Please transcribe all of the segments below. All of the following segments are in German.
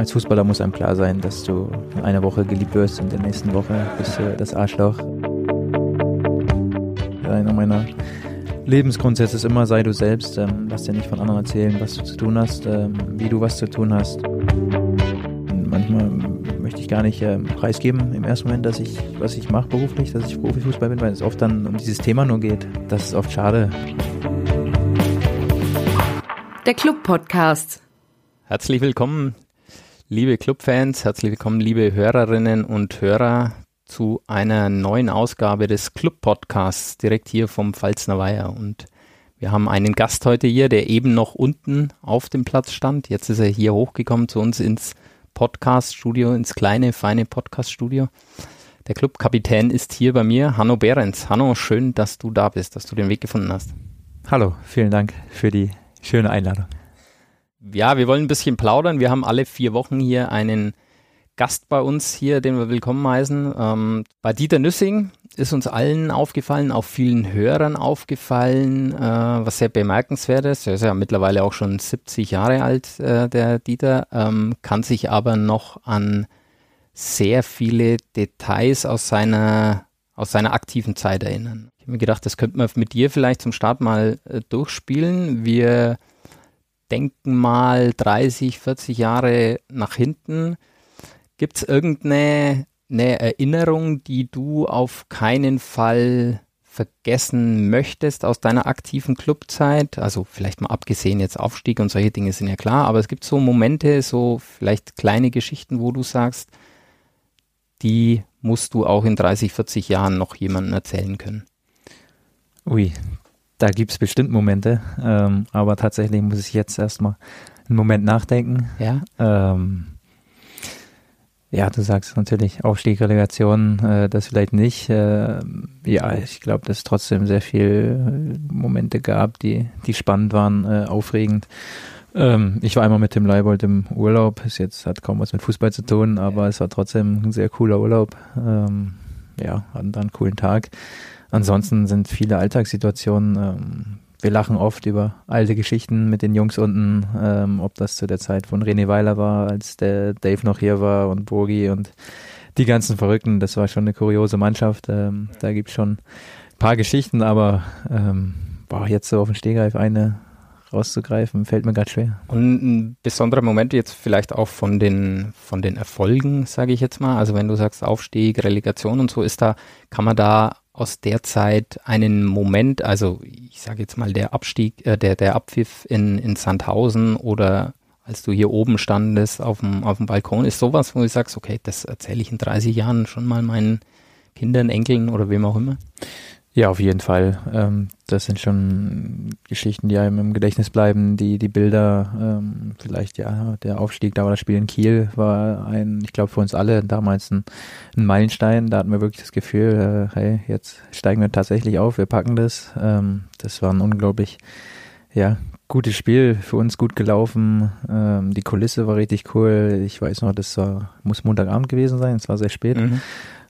als Fußballer muss einem klar sein, dass du in einer Woche geliebt wirst und in der nächsten Woche bist du das Arschloch. Einer meiner Lebensgrundsätze ist immer, sei du selbst. Ähm, lass dir nicht von anderen erzählen, was du zu tun hast, ähm, wie du was zu tun hast. Und manchmal möchte ich gar nicht ähm, preisgeben im ersten Moment, dass ich, was ich mache beruflich, dass ich Profifußball bin, weil es oft dann um dieses Thema nur geht. Das ist oft schade. Der Club-Podcast. Herzlich willkommen, liebe Clubfans, herzlich willkommen, liebe Hörerinnen und Hörer zu einer neuen Ausgabe des Club-Podcasts direkt hier vom Pfalzner Weiher. Und wir haben einen Gast heute hier, der eben noch unten auf dem Platz stand. Jetzt ist er hier hochgekommen zu uns ins Podcast-Studio, ins kleine, feine Podcast-Studio. Der Clubkapitän ist hier bei mir, Hanno Behrens. Hanno, schön, dass du da bist, dass du den Weg gefunden hast. Hallo, vielen Dank für die schöne Einladung. Ja, wir wollen ein bisschen plaudern. Wir haben alle vier Wochen hier einen Gast bei uns hier, den wir willkommen heißen. Ähm, bei Dieter Nüssing ist uns allen aufgefallen, auch vielen Hörern aufgefallen, äh, was sehr bemerkenswert ist. Er ist ja mittlerweile auch schon 70 Jahre alt, äh, der Dieter, ähm, kann sich aber noch an sehr viele Details aus seiner, aus seiner aktiven Zeit erinnern. Ich habe mir gedacht, das könnte man mit dir vielleicht zum Start mal äh, durchspielen. Wir denken mal 30, 40 Jahre nach hinten. Gibt es irgendeine eine Erinnerung, die du auf keinen Fall vergessen möchtest aus deiner aktiven Clubzeit? Also vielleicht mal abgesehen jetzt Aufstieg und solche Dinge sind ja klar, aber es gibt so Momente, so vielleicht kleine Geschichten, wo du sagst, die musst du auch in 30, 40 Jahren noch jemandem erzählen können. Ui, da gibt es bestimmt Momente, ähm, aber tatsächlich muss ich jetzt erstmal einen Moment nachdenken. Ja. Ähm, ja, du sagst natürlich Aufstieg, Relegation, äh, das vielleicht nicht. Äh, ja, ich glaube, dass es trotzdem sehr viele Momente gab, die, die spannend waren, äh, aufregend. Ähm, ich war einmal mit dem Leibold im Urlaub. Ist jetzt hat kaum was mit Fußball zu tun, aber es war trotzdem ein sehr cooler Urlaub. Ähm, ja, hatten dann einen coolen Tag. Ansonsten sind viele Alltagssituationen ähm, wir lachen oft über alte Geschichten mit den Jungs unten, ähm, ob das zu der Zeit von René Weiler war, als der Dave noch hier war und Bogi und die ganzen Verrückten. Das war schon eine kuriose Mannschaft. Ähm, da gibt es schon ein paar Geschichten, aber ähm, boah, jetzt so auf den Stehgreif eine rauszugreifen, fällt mir gerade schwer. Und ein besonderer Moment jetzt vielleicht auch von den, von den Erfolgen, sage ich jetzt mal. Also wenn du sagst Aufstieg, Relegation und so, ist da, kann man da aus der Zeit einen Moment, also ich sage jetzt mal der Abstieg, äh, der, der Abpfiff in, in Sandhausen oder als du hier oben standest auf dem, auf dem Balkon, ist sowas, wo du sagst, okay, das erzähle ich in 30 Jahren schon mal meinen Kindern, Enkeln oder wem auch immer? Ja, auf jeden Fall. Ähm, das sind schon Geschichten, die einem im Gedächtnis bleiben. Die, die Bilder, ähm, vielleicht ja, der Aufstieg, da war das Spiel in Kiel, war ein, ich glaube für uns alle damals ein, ein, Meilenstein. Da hatten wir wirklich das Gefühl, äh, hey, jetzt steigen wir tatsächlich auf, wir packen das. Ähm, das war ein unglaublich, ja, gutes Spiel, für uns gut gelaufen. Die Kulisse war richtig cool. Ich weiß noch, das war, muss Montagabend gewesen sein, es war sehr spät. Mhm.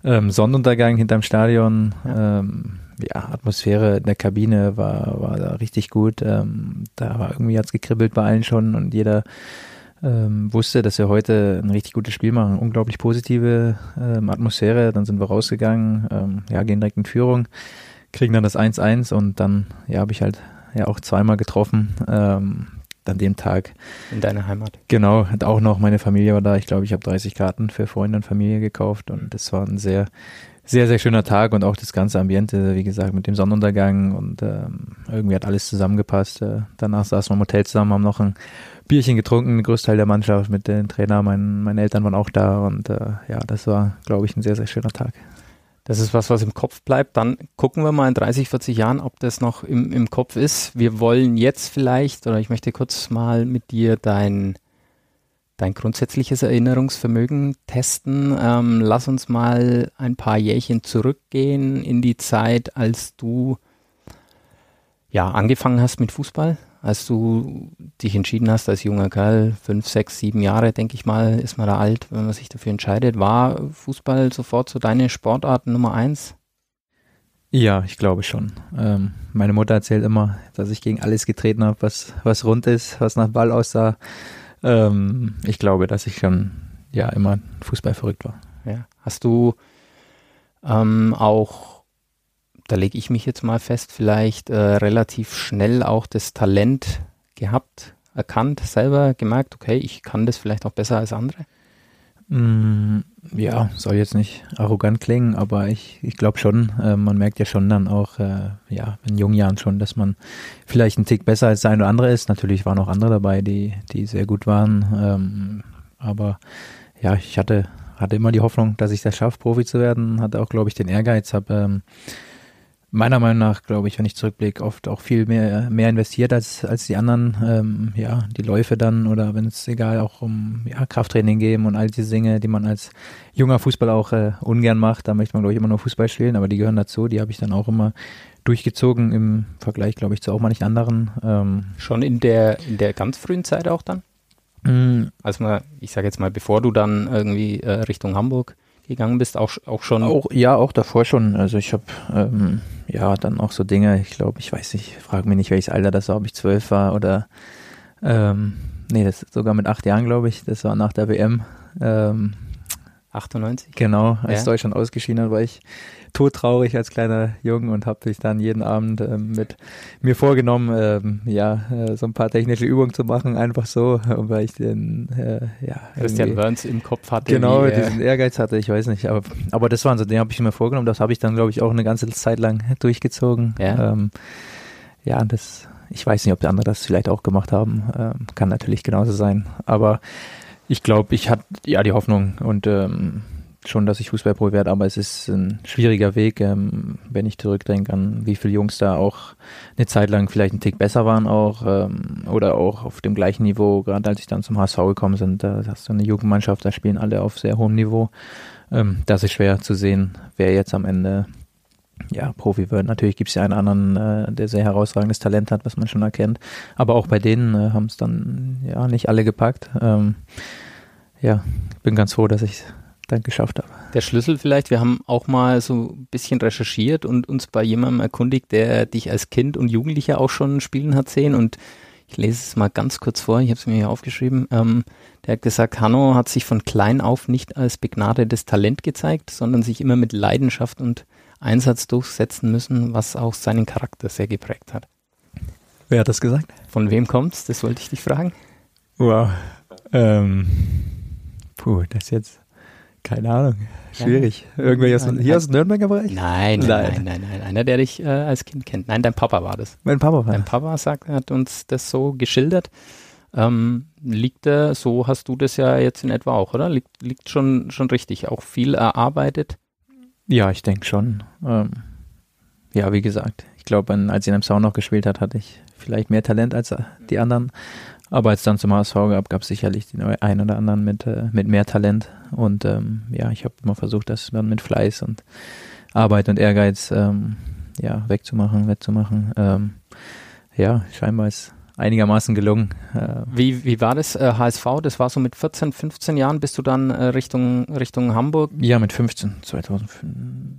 Ähm, Sonnenuntergang hinterm Stadion. Ähm, ja, Atmosphäre in der Kabine war, war da richtig gut. Ähm, da war irgendwie hat's gekribbelt bei allen schon und jeder ähm, wusste, dass wir heute ein richtig gutes Spiel machen. Unglaublich positive ähm, Atmosphäre. Dann sind wir rausgegangen, ähm, ja, gehen direkt in Führung, kriegen dann das 1-1 und dann, ja, habe ich halt ja auch zweimal getroffen. Ähm, an dem Tag. In deiner Heimat. Genau, hat auch noch meine Familie war da. Ich glaube, ich habe 30 Karten für Freunde und Familie gekauft und das war ein sehr sehr, sehr schöner Tag und auch das ganze Ambiente, wie gesagt, mit dem Sonnenuntergang und ähm, irgendwie hat alles zusammengepasst. Äh, danach saßen wir im Hotel zusammen, haben noch ein Bierchen getrunken, ein Großteil der Mannschaft mit den Trainer, mein, meine Eltern waren auch da und äh, ja, das war, glaube ich, ein sehr, sehr schöner Tag. Das ist was, was im Kopf bleibt. Dann gucken wir mal in 30, 40 Jahren, ob das noch im, im Kopf ist. Wir wollen jetzt vielleicht, oder ich möchte kurz mal mit dir dein dein grundsätzliches Erinnerungsvermögen testen. Ähm, lass uns mal ein paar Jährchen zurückgehen in die Zeit, als du ja angefangen hast mit Fußball, als du dich entschieden hast als junger Kerl, fünf, sechs, sieben Jahre, denke ich mal, ist man da alt, wenn man sich dafür entscheidet. War Fußball sofort so deine Sportart Nummer eins? Ja, ich glaube schon. Ähm, meine Mutter erzählt immer, dass ich gegen alles getreten habe, was, was rund ist, was nach Ball aussah ähm, ich glaube, dass ich schon ja immer Fußball verrückt war. Ja. Hast du ähm, auch, da lege ich mich jetzt mal fest, vielleicht äh, relativ schnell auch das Talent gehabt, erkannt, selber gemerkt, okay, ich kann das vielleicht auch besser als andere? Mm, ja, soll jetzt nicht arrogant klingen, aber ich, ich glaube schon, äh, man merkt ja schon dann auch, äh, ja, in jungen Jahren schon, dass man vielleicht ein Tick besser als der eine oder andere ist. Natürlich waren auch andere dabei, die, die sehr gut waren. Ähm, aber ja, ich hatte, hatte immer die Hoffnung, dass ich das schaffe, Profi zu werden. Hatte auch, glaube ich, den Ehrgeiz, habe ähm, meiner Meinung nach, glaube ich, wenn ich zurückblicke, oft auch viel mehr, mehr investiert als, als die anderen. Ähm, ja, die Läufe dann oder wenn es egal auch um ja, Krafttraining geben und all diese Dinge, die man als junger Fußballer auch äh, ungern macht. Da möchte man, glaube ich, immer nur Fußball spielen, aber die gehören dazu. Die habe ich dann auch immer durchgezogen im Vergleich, glaube ich, zu auch manchen anderen. Ähm, Schon in der, in der ganz frühen Zeit auch dann? Mhm. Also mal, ich sage jetzt mal, bevor du dann irgendwie äh, Richtung Hamburg gegangen bist, auch, auch schon? Auch, ja, auch davor schon. Also ich habe ähm, ja dann auch so Dinge, ich glaube, ich weiß nicht, frage mich nicht, welches Alter das war, ob ich zwölf war oder ähm, nee, das sogar mit acht Jahren, glaube ich. Das war nach der WM. Ähm, 98? Genau, als ja. Deutschland ausgeschieden hat, war ich todtraurig als kleiner Junge und habe mich dann jeden Abend ähm, mit mir vorgenommen, ähm, ja, äh, so ein paar technische Übungen zu machen, einfach so, weil ich den, äh, ja. Christian Burns im Kopf hatte. Genau, wie, diesen Ehrgeiz hatte, ich weiß nicht, aber, aber das waren so, den habe ich mir vorgenommen, das habe ich dann, glaube ich, auch eine ganze Zeit lang durchgezogen. Ja, ähm, ja das, ich weiß nicht, ob die anderen das vielleicht auch gemacht haben, ähm, kann natürlich genauso sein, aber ich glaube, ich hatte ja die Hoffnung und ähm, schon, dass ich Fußballprofi werde, aber es ist ein schwieriger Weg, ähm, wenn ich zurückdenke an wie viele Jungs da auch eine Zeit lang vielleicht einen Tick besser waren auch ähm, oder auch auf dem gleichen Niveau, gerade als ich dann zum HSV gekommen bin, da hast du eine Jugendmannschaft, da spielen alle auf sehr hohem Niveau. Ähm, das ist schwer zu sehen, wer jetzt am Ende ja, Profi wird. Natürlich gibt es ja einen anderen, äh, der sehr herausragendes Talent hat, was man schon erkennt. Aber auch bei denen äh, haben es dann ja nicht alle gepackt. Ähm, ja, bin ganz froh, dass ich dann geschafft habe. Der Schlüssel vielleicht, wir haben auch mal so ein bisschen recherchiert und uns bei jemandem erkundigt, der dich als Kind und Jugendlicher auch schon spielen hat sehen und ich lese es mal ganz kurz vor, ich habe es mir hier aufgeschrieben. Ähm, der hat gesagt, Hanno hat sich von klein auf nicht als begnadetes Talent gezeigt, sondern sich immer mit Leidenschaft und Einsatz durchsetzen müssen, was auch seinen Charakter sehr geprägt hat. Wer hat das gesagt? Von wem kommt's? Das wollte ich dich fragen. Wow. Ähm, puh, das ist jetzt keine Ahnung. Schwierig. Irgendwer aus, hier aus dem Nürnberger Bereich? Nein, nein, nein, nein, nein. Einer, der dich äh, als Kind kennt. Nein, dein Papa war das. Mein Papa war Dein Papa sagt, hat uns das so geschildert. Ähm, liegt da, so hast du das ja jetzt in etwa auch, oder? Liegt, liegt schon, schon richtig. Auch viel erarbeitet? Ja, ich denke schon. Ähm, ja, wie gesagt, ich glaube, als ich in einem Sound noch gespielt hat, hatte ich vielleicht mehr Talent als die anderen. Aber als dann zum HSV gab, gab es sicherlich den einen oder anderen mit, äh, mit mehr Talent. Und ähm, ja, ich habe immer versucht, das dann mit Fleiß und Arbeit und Ehrgeiz ähm, ja, wegzumachen, wettzumachen. Ähm, ja, scheinbar ist einigermaßen gelungen. Äh, wie, wie war das äh, HSV? Das war so mit 14, 15 Jahren bist du dann äh, Richtung, Richtung Hamburg? Ja, mit 15, 2005.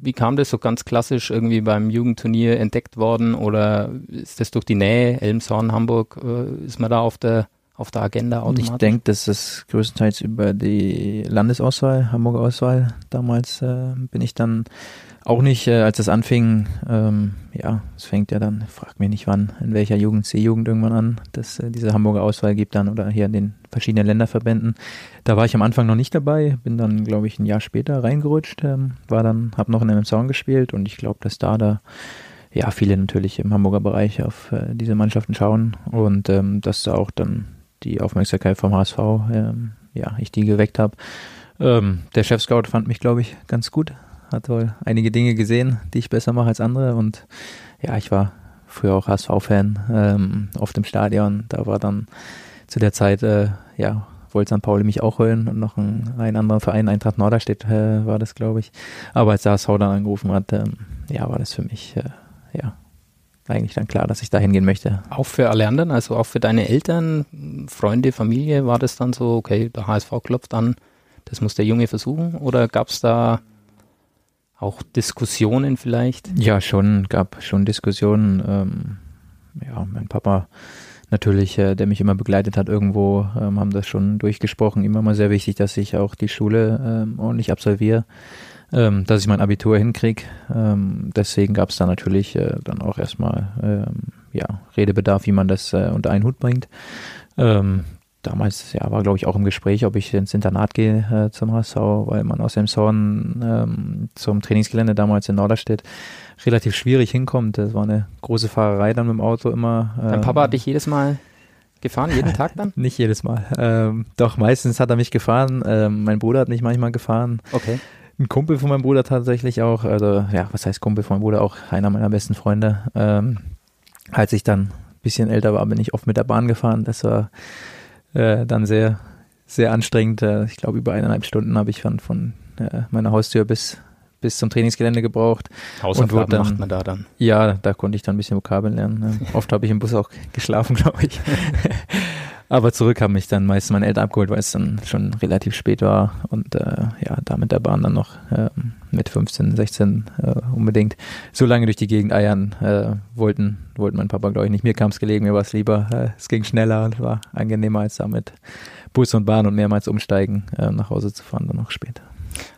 Wie kam das so ganz klassisch irgendwie beim Jugendturnier entdeckt worden oder ist das durch die Nähe, Elmshorn, Hamburg, äh, ist man da auf der auf der Agenda automatisch? Ich denke, das ist größtenteils über die Landesauswahl, Hamburger Auswahl. Damals äh, bin ich dann auch nicht, äh, als das anfing, ähm, ja, es fängt ja dann, frag mich nicht wann, in welcher Jugend, C-Jugend irgendwann an, dass äh, diese Hamburger Auswahl gibt dann oder hier in den verschiedenen Länderverbänden. Da war ich am Anfang noch nicht dabei, bin dann, glaube ich, ein Jahr später reingerutscht, ähm, war dann, habe noch in einem Sound gespielt und ich glaube, dass da da ja viele natürlich im Hamburger Bereich auf äh, diese Mannschaften schauen und ähm, dass da auch dann die Aufmerksamkeit vom HSV, ähm, ja, ich die geweckt habe. Ähm, der Chef-Scout fand mich, glaube ich, ganz gut, hat wohl einige Dinge gesehen, die ich besser mache als andere. Und ja, ich war früher auch HSV-Fan ähm, auf dem Stadion. Da war dann zu der Zeit, äh, ja, wollte St. Pauli mich auch holen und noch ein, ein anderer Verein, Eintracht Norderstedt äh, war das, glaube ich. Aber als der HSV dann angerufen hat, ähm, ja, war das für mich, äh, ja, eigentlich dann klar, dass ich da hingehen möchte. Auch für alle anderen, also auch für deine Eltern, Freunde, Familie, war das dann so, okay, der HSV klopft an, das muss der Junge versuchen? Oder gab es da auch Diskussionen vielleicht? Ja, schon, gab schon Diskussionen. Ähm, ja, mein Papa natürlich, äh, der mich immer begleitet hat irgendwo, ähm, haben das schon durchgesprochen. Immer mal sehr wichtig, dass ich auch die Schule ähm, ordentlich absolviere, ähm, dass ich mein Abitur hinkriege. Ähm, deswegen gab es da natürlich äh, dann auch erstmal ähm, ja, Redebedarf, wie man das äh, unter einen Hut bringt. Ähm, damals ja, war, glaube ich, auch im Gespräch, ob ich ins Internat gehe äh, zum HSV, weil man aus Emshorn ähm, zum Trainingsgelände damals in Norderstedt relativ schwierig hinkommt. Das war eine große Fahrerei dann mit dem Auto immer. Ähm, Dein Papa hat dich jedes Mal gefahren, jeden Tag dann? nicht jedes Mal. Ähm, doch, meistens hat er mich gefahren. Ähm, mein Bruder hat mich manchmal gefahren. Okay. Ein Kumpel von meinem Bruder tatsächlich auch. Also, ja, was heißt Kumpel von meinem Bruder? Auch einer meiner besten Freunde. Ähm, als ich dann ein bisschen älter war, bin ich oft mit der Bahn gefahren. Das war äh, dann sehr, sehr anstrengend. Äh, ich glaube, über eineinhalb Stunden habe ich von, von äh, meiner Haustür bis, bis zum Trainingsgelände gebraucht. Hausaufgaben dann, macht man da dann? Ja, da konnte ich dann ein bisschen Vokabeln lernen. Ne? Oft habe ich im Bus auch geschlafen, glaube ich. Aber zurück haben mich dann meist meine Eltern abgeholt, weil es dann schon relativ spät war und äh, ja, da mit der Bahn dann noch äh, mit 15, 16 äh, unbedingt so lange durch die Gegend eiern äh, wollten, wollten mein Papa, glaube ich, nicht. Mir kam es gelegen, mir war es lieber. Äh, es ging schneller und war angenehmer als damit Bus und Bahn und mehrmals umsteigen äh, nach Hause zu fahren, dann noch später.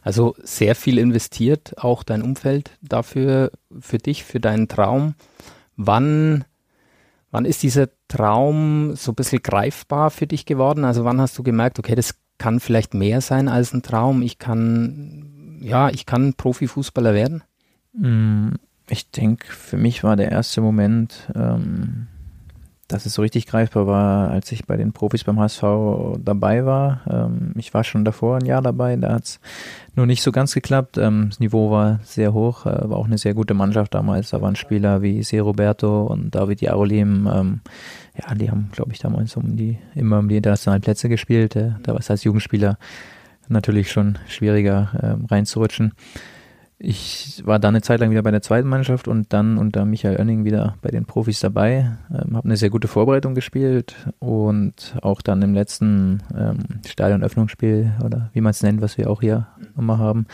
Also sehr viel investiert, auch dein Umfeld dafür, für dich, für deinen Traum. Wann Wann ist dieser Traum so ein bisschen greifbar für dich geworden? Also wann hast du gemerkt, okay, das kann vielleicht mehr sein als ein Traum? Ich kann, ja, ich kann Profifußballer werden? Mm, ich denke, für mich war der erste Moment, ähm, dass es so richtig greifbar war, als ich bei den Profis beim HSV dabei war. Ähm, ich war schon davor ein Jahr dabei, da hat es nur nicht so ganz geklappt. Ähm, das Niveau war sehr hoch, äh, war auch eine sehr gute Mannschaft damals. Da waren Spieler wie Se Roberto und David Jarolim. Ähm, ja, die haben, glaube ich, damals um die, immer um die internationalen Plätze gespielt. Äh, da war es als Jugendspieler natürlich schon schwieriger äh, reinzurutschen. Ich war dann eine Zeit lang wieder bei der zweiten Mannschaft und dann unter Michael Oenning wieder bei den Profis dabei. Ähm, habe eine sehr gute Vorbereitung gespielt und auch dann im letzten ähm, Stadionöffnungsspiel oder wie man es nennt, was wir auch hier immer haben,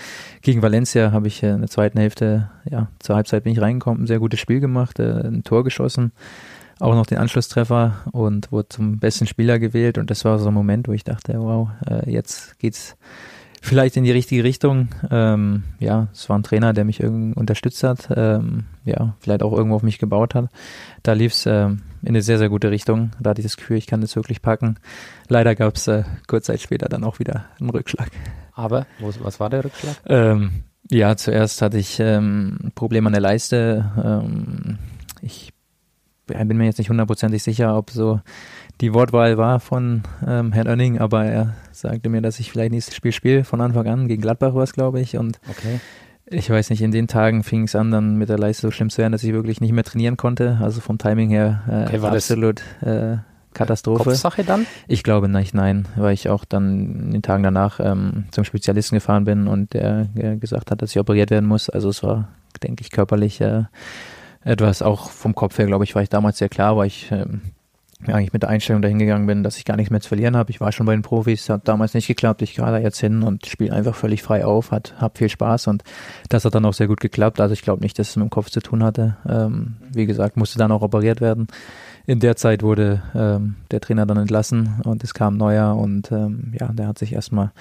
gegen Valencia habe ich äh, in der zweiten Hälfte, ja, zur Halbzeit bin ich reingekommen, ein sehr gutes Spiel gemacht, äh, ein Tor geschossen, auch noch den Anschlusstreffer und wurde zum besten Spieler gewählt und das war so ein Moment, wo ich dachte, wow, äh, jetzt geht's vielleicht in die richtige Richtung. Ähm, ja, es war ein Trainer, der mich irgendwie unterstützt hat, ähm, ja, vielleicht auch irgendwo auf mich gebaut hat. Da lief es ähm, in eine sehr, sehr gute Richtung. Da hatte ich das Gefühl, ich kann das wirklich packen. Leider gab es äh, kurz Zeit später dann auch wieder einen Rückschlag. Aber was war der Rückschlag? Ähm, ja, zuerst hatte ich ähm, ein Problem an der Leiste. Ähm, ich bin mir jetzt nicht hundertprozentig sicher, ob so die Wortwahl war von ähm, Herrn Oenning, aber er sagte mir, dass ich vielleicht nächstes Spiel spiele von Anfang an. Gegen Gladbach war es, glaube ich. Und okay. ich weiß nicht, in den Tagen fing es an, dann mit der Leiste so schlimm zu werden, dass ich wirklich nicht mehr trainieren konnte. Also vom Timing her äh, okay, absolut äh, Katastrophe. Kopfsache dann? Ich glaube nicht, nein, weil ich auch dann in den Tagen danach ähm, zum Spezialisten gefahren bin und der äh, gesagt hat, dass ich operiert werden muss. Also es war, denke ich, körperlich äh, etwas, auch vom Kopf her, glaube ich, war ich damals sehr klar, weil ich ähm, ja, eigentlich mit der Einstellung dahin gegangen bin, dass ich gar nichts mehr zu verlieren habe. Ich war schon bei den Profis, hat damals nicht geklappt. Ich gehe da jetzt hin und spiele einfach völlig frei auf, hat hab viel Spaß und das hat dann auch sehr gut geklappt. Also ich glaube nicht, dass es mit dem Kopf zu tun hatte. Ähm, wie gesagt, musste dann auch operiert werden. In der Zeit wurde ähm, der Trainer dann entlassen und es kam neuer und ähm, ja, der hat sich erstmal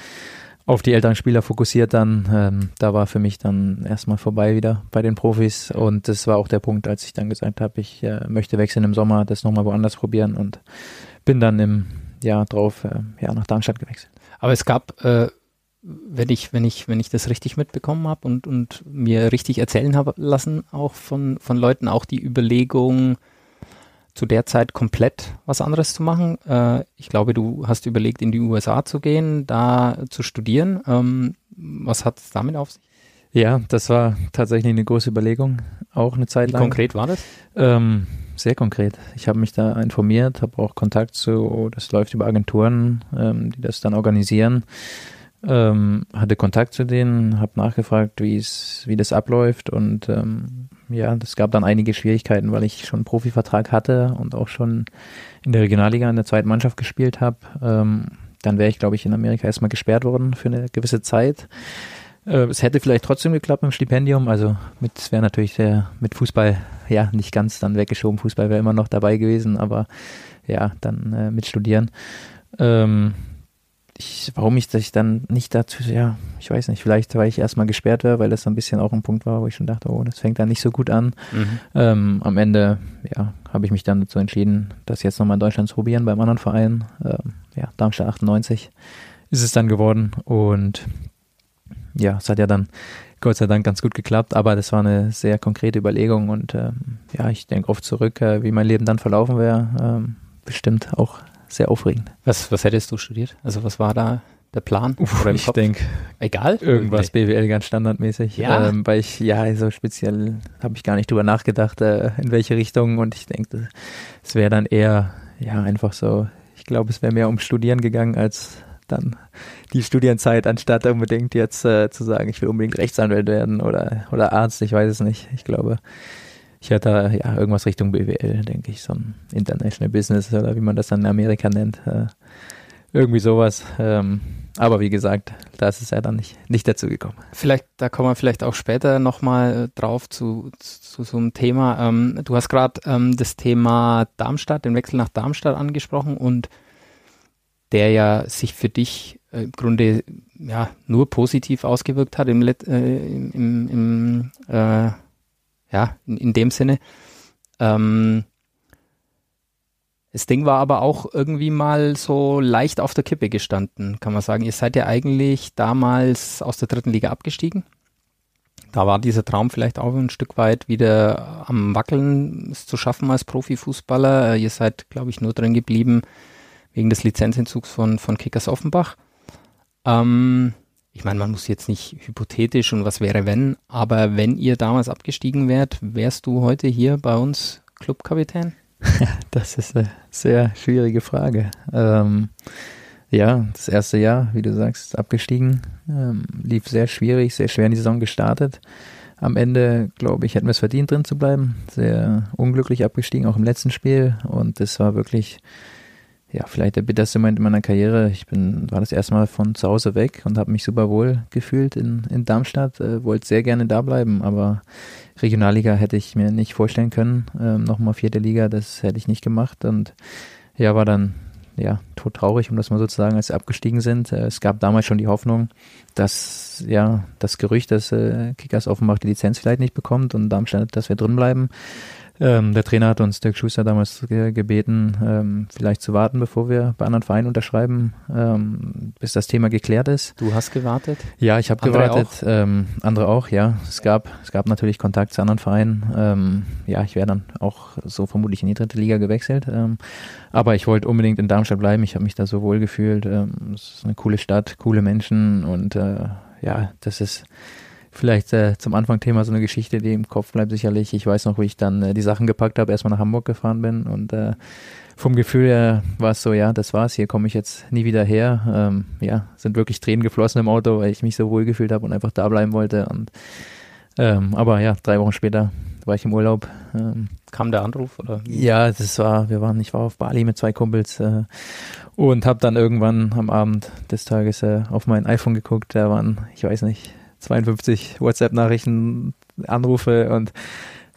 auf die älteren Spieler fokussiert dann. Ähm, da war für mich dann erstmal vorbei wieder bei den Profis und das war auch der Punkt, als ich dann gesagt habe, ich äh, möchte wechseln im Sommer, das nochmal woanders probieren und bin dann im Jahr drauf äh, ja, nach Darmstadt gewechselt. Aber es gab, äh, wenn ich, wenn ich, wenn ich das richtig mitbekommen habe und, und mir richtig erzählen habe lassen, auch von, von Leuten, auch die Überlegung, zu der Zeit komplett was anderes zu machen. Äh, ich glaube, du hast überlegt, in die USA zu gehen, da zu studieren. Ähm, was hat es damit auf sich? Ja, das war tatsächlich eine große Überlegung, auch eine Zeit Wie lang. konkret war das? Ähm, sehr konkret. Ich habe mich da informiert, habe auch Kontakt zu, das läuft über Agenturen, ähm, die das dann organisieren. Ähm, hatte Kontakt zu denen, habe nachgefragt, wie es, wie das abläuft und ähm, ja, es gab dann einige Schwierigkeiten, weil ich schon einen Profivertrag hatte und auch schon in der Regionalliga in der zweiten Mannschaft gespielt habe. Ähm, dann wäre ich, glaube ich, in Amerika erstmal gesperrt worden für eine gewisse Zeit. Äh, es hätte vielleicht trotzdem geklappt mit dem Stipendium. Also mit es wäre natürlich sehr, mit Fußball ja nicht ganz dann weggeschoben. Fußball wäre immer noch dabei gewesen, aber ja, dann äh, mit Studieren. Ähm, ich, warum ich das dann nicht dazu, ja, ich weiß nicht, vielleicht weil ich erstmal gesperrt wäre, weil das so ein bisschen auch ein Punkt war, wo ich schon dachte, oh, das fängt dann nicht so gut an. Mhm. Ähm, am Ende, ja, habe ich mich dann dazu entschieden, das jetzt nochmal in Deutschland zu probieren beim anderen Verein. Ähm, ja, Darmstadt 98 ist es dann geworden und ja, es hat ja dann Gott sei Dank ganz gut geklappt, aber das war eine sehr konkrete Überlegung und ähm, ja, ich denke oft zurück, äh, wie mein Leben dann verlaufen wäre. Ähm, bestimmt auch sehr aufregend. Was, was hättest du studiert? Also was war da der Plan? Uff, ich denke, egal. Irgendwas okay. BWL ganz standardmäßig. Ja. Ähm, weil ich, ja, so speziell habe ich gar nicht drüber nachgedacht, äh, in welche Richtung. Und ich denke, es wäre dann eher, ja, einfach so, ich glaube, es wäre mehr um Studieren gegangen als dann die Studienzeit, anstatt unbedingt jetzt äh, zu sagen, ich will unbedingt Rechtsanwalt werden oder, oder Arzt, ich weiß es nicht. Ich glaube, ich hatte ja irgendwas Richtung BWL, denke ich, so ein International Business oder wie man das dann in Amerika nennt. Äh, irgendwie sowas. Ähm, aber wie gesagt, da ist es ja dann nicht, nicht dazu gekommen. Vielleicht, da kommen wir vielleicht auch später nochmal äh, drauf zu, zu, zu, so einem Thema. Ähm, du hast gerade ähm, das Thema Darmstadt, den Wechsel nach Darmstadt angesprochen und der ja sich für dich äh, im Grunde ja nur positiv ausgewirkt hat im, äh, im, im, im äh, ja, in, in dem Sinne. Ähm, das Ding war aber auch irgendwie mal so leicht auf der Kippe gestanden, kann man sagen. Ihr seid ja eigentlich damals aus der dritten Liga abgestiegen. Da war dieser Traum vielleicht auch ein Stück weit wieder am Wackeln, es zu schaffen als Profifußballer. Ihr seid, glaube ich, nur drin geblieben wegen des Lizenzentzugs von, von Kickers Offenbach. Ähm, ich meine, man muss jetzt nicht hypothetisch und was wäre wenn, aber wenn ihr damals abgestiegen wärt, wärst du heute hier bei uns Clubkapitän? das ist eine sehr schwierige Frage. Ähm, ja, das erste Jahr, wie du sagst, abgestiegen, ähm, lief sehr schwierig, sehr schwer in die Saison gestartet. Am Ende, glaube ich, hätten wir es verdient, drin zu bleiben. Sehr unglücklich abgestiegen, auch im letzten Spiel. Und das war wirklich ja, vielleicht der bitterste Moment in meiner Karriere. Ich bin, war das erste Mal von zu Hause weg und habe mich super wohl gefühlt in, in Darmstadt. Äh, wollte sehr gerne da bleiben, aber Regionalliga hätte ich mir nicht vorstellen können. Ähm, Nochmal vierte Liga, das hätte ich nicht gemacht. Und ja, war dann ja todtraurig, um das mal so zu sagen, als sie abgestiegen sind. Äh, es gab damals schon die Hoffnung, dass ja das Gerücht, dass äh, Kickers Offenbach die Lizenz vielleicht nicht bekommt und Darmstadt, dass wir drin bleiben. Ähm, der Trainer hat uns, Dirk Schuster, damals ge gebeten, ähm, vielleicht zu warten, bevor wir bei anderen Vereinen unterschreiben, ähm, bis das Thema geklärt ist. Du hast gewartet? Ja, ich habe gewartet. Auch? Ähm, andere auch, ja. Es gab, es gab natürlich Kontakt zu anderen Vereinen. Ähm, ja, ich wäre dann auch so vermutlich in die dritte Liga gewechselt. Ähm, aber ich wollte unbedingt in Darmstadt bleiben. Ich habe mich da so wohl gefühlt. es ist eine coole Stadt, coole Menschen und äh, ja, das ist Vielleicht äh, zum Anfang Thema so eine Geschichte, die im Kopf bleibt sicherlich. Ich weiß noch, wo ich dann äh, die Sachen gepackt habe, erstmal nach Hamburg gefahren bin und äh, vom Gefühl her war es so, ja, das war's, hier komme ich jetzt nie wieder her. Ähm, ja, sind wirklich Tränen geflossen im Auto, weil ich mich so wohl gefühlt habe und einfach da bleiben wollte. Und ähm, aber ja, drei Wochen später war ich im Urlaub. Ähm, Kam der Anruf oder? Ja, das war, wir waren, ich war auf Bali mit zwei Kumpels äh, und habe dann irgendwann am Abend des Tages äh, auf mein iPhone geguckt. Da waren, ich weiß nicht, 52 WhatsApp-Nachrichten, Anrufe und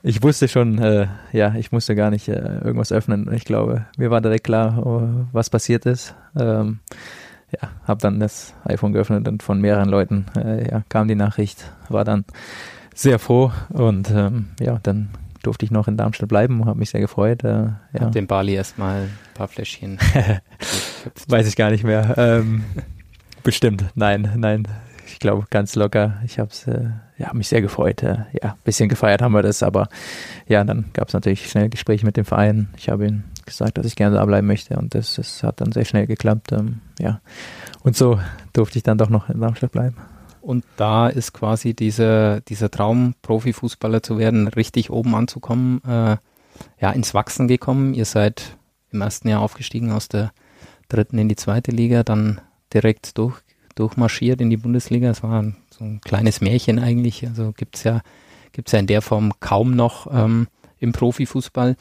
ich wusste schon, äh, ja, ich musste gar nicht äh, irgendwas öffnen. Ich glaube, mir war direkt klar, oh, was passiert ist. Ähm, ja, habe dann das iPhone geöffnet und von mehreren Leuten äh, ja, kam die Nachricht, war dann sehr froh und ähm, ja, dann durfte ich noch in Darmstadt bleiben und habe mich sehr gefreut. Äh, ja. Hab den Bali erstmal ein paar Fläschchen. Weiß ich gar nicht mehr. Ähm, bestimmt, nein, nein ich glaube, ganz locker. Ich habe äh, ja, mich sehr gefreut. Äh, ja, ein bisschen gefeiert haben wir das, aber ja, dann gab es natürlich schnell Gespräche mit dem Verein. Ich habe ihm gesagt, dass ich gerne da bleiben möchte und das, das hat dann sehr schnell geklappt. Ähm, ja, und so durfte ich dann doch noch in Darmstadt bleiben. Und da ist quasi diese, dieser Traum, Profifußballer zu werden, richtig oben anzukommen, äh, ja, ins Wachsen gekommen. Ihr seid im ersten Jahr aufgestiegen aus der dritten in die zweite Liga, dann direkt durch, durchmarschiert in die Bundesliga. Es war so ein kleines Märchen eigentlich. Also gibt es ja, gibt's ja in der Form kaum noch ähm, im Profifußball.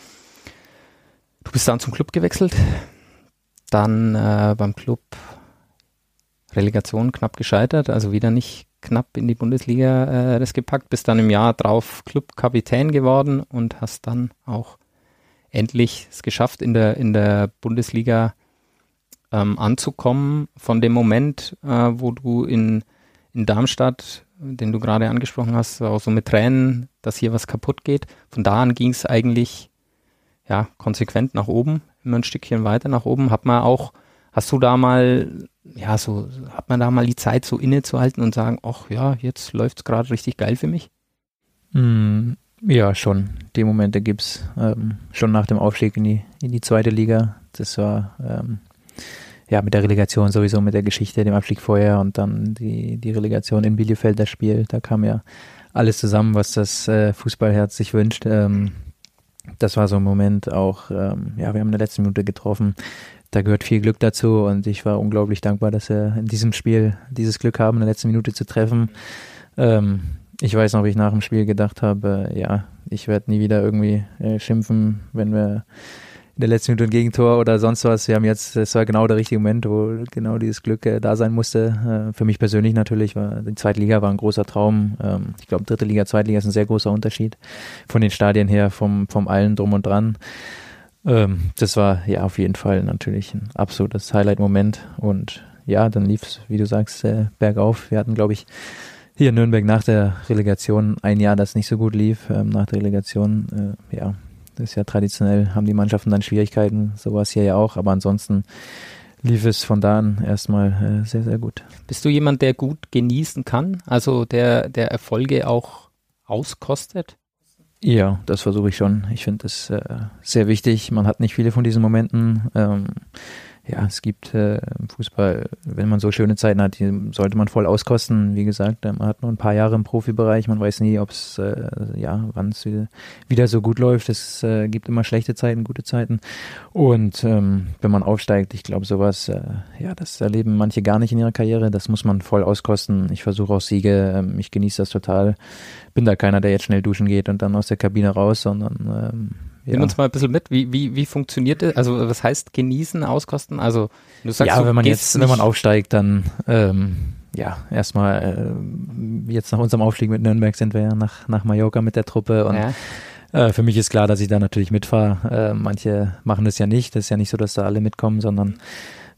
Du bist dann zum Club gewechselt, dann äh, beim Club Relegation knapp gescheitert, also wieder nicht knapp in die Bundesliga äh, das gepackt, bist dann im Jahr drauf Clubkapitän geworden und hast dann auch endlich es geschafft, in der, in der Bundesliga ähm, anzukommen. Von dem Moment, äh, wo du in, in Darmstadt, den du gerade angesprochen hast, auch so mit Tränen, dass hier was kaputt geht, von da an ging es eigentlich ja, konsequent nach oben, immer ein Stückchen weiter nach oben. Hat man auch, hast du da mal, ja, so, hat man da mal die Zeit so innezuhalten und sagen, ach ja, jetzt läuft es gerade richtig geil für mich? Mm, ja, schon. Die Momente gibt es ähm, schon nach dem Aufstieg in die, in die zweite Liga. Das war ähm, ja mit der Relegation sowieso, mit der Geschichte, dem Abstieg vorher und dann die, die Relegation in Bielefeld, das Spiel. Da kam ja alles zusammen, was das äh, Fußballherz sich wünscht. Ähm, das war so ein Moment auch, ähm, ja, wir haben in der letzten Minute getroffen. Da gehört viel Glück dazu und ich war unglaublich dankbar, dass wir in diesem Spiel dieses Glück haben, in der letzten Minute zu treffen. Ähm, ich weiß noch, wie ich nach dem Spiel gedacht habe, äh, ja, ich werde nie wieder irgendwie äh, schimpfen, wenn wir in der letzten Minute ein Gegentor oder sonst was. Wir haben jetzt, es war genau der richtige Moment, wo genau dieses Glück äh, da sein musste. Äh, für mich persönlich natürlich, war die zweite Liga war ein großer Traum. Ähm, ich glaube, dritte Liga, zweite Liga ist ein sehr großer Unterschied von den Stadien her, vom, vom allen drum und dran. Ähm, das war ja auf jeden Fall natürlich ein absolutes Highlight-Moment und ja, dann lief es, wie du sagst, äh, bergauf. Wir hatten, glaube ich, hier in Nürnberg nach der Relegation ein Jahr, das nicht so gut lief. Ähm, nach der Relegation, äh, ja, ist ja traditionell, haben die Mannschaften dann Schwierigkeiten, sowas hier ja auch, aber ansonsten lief es von da an erstmal äh, sehr, sehr gut. Bist du jemand, der gut genießen kann? Also der, der Erfolge auch auskostet? Ja, das versuche ich schon. Ich finde das äh, sehr wichtig. Man hat nicht viele von diesen Momenten. Ähm, ja, es gibt äh, Fußball, wenn man so schöne Zeiten hat, die sollte man voll auskosten. Wie gesagt, man hat nur ein paar Jahre im Profibereich, man weiß nie, ob es, äh, ja, wann es wieder, wieder, so gut läuft. Es äh, gibt immer schlechte Zeiten, gute Zeiten. Und ähm, wenn man aufsteigt, ich glaube, sowas, äh, ja, das erleben manche gar nicht in ihrer Karriere. Das muss man voll auskosten. Ich versuche auch Siege, ähm, ich genieße das total. Bin da keiner, der jetzt schnell duschen geht und dann aus der Kabine raus, sondern ähm, ja. Nimm uns mal ein bisschen mit. Wie, wie, wie funktioniert das? Also, was heißt genießen, auskosten? Also, du sagst, ja, wenn man jetzt, wenn man aufsteigt, dann, ähm, ja, erstmal, äh, jetzt nach unserem Aufstieg mit Nürnberg sind wir ja nach, nach Mallorca mit der Truppe und ja. äh, für mich ist klar, dass ich da natürlich mitfahre. Äh, manche machen das ja nicht. Das ist ja nicht so, dass da alle mitkommen, sondern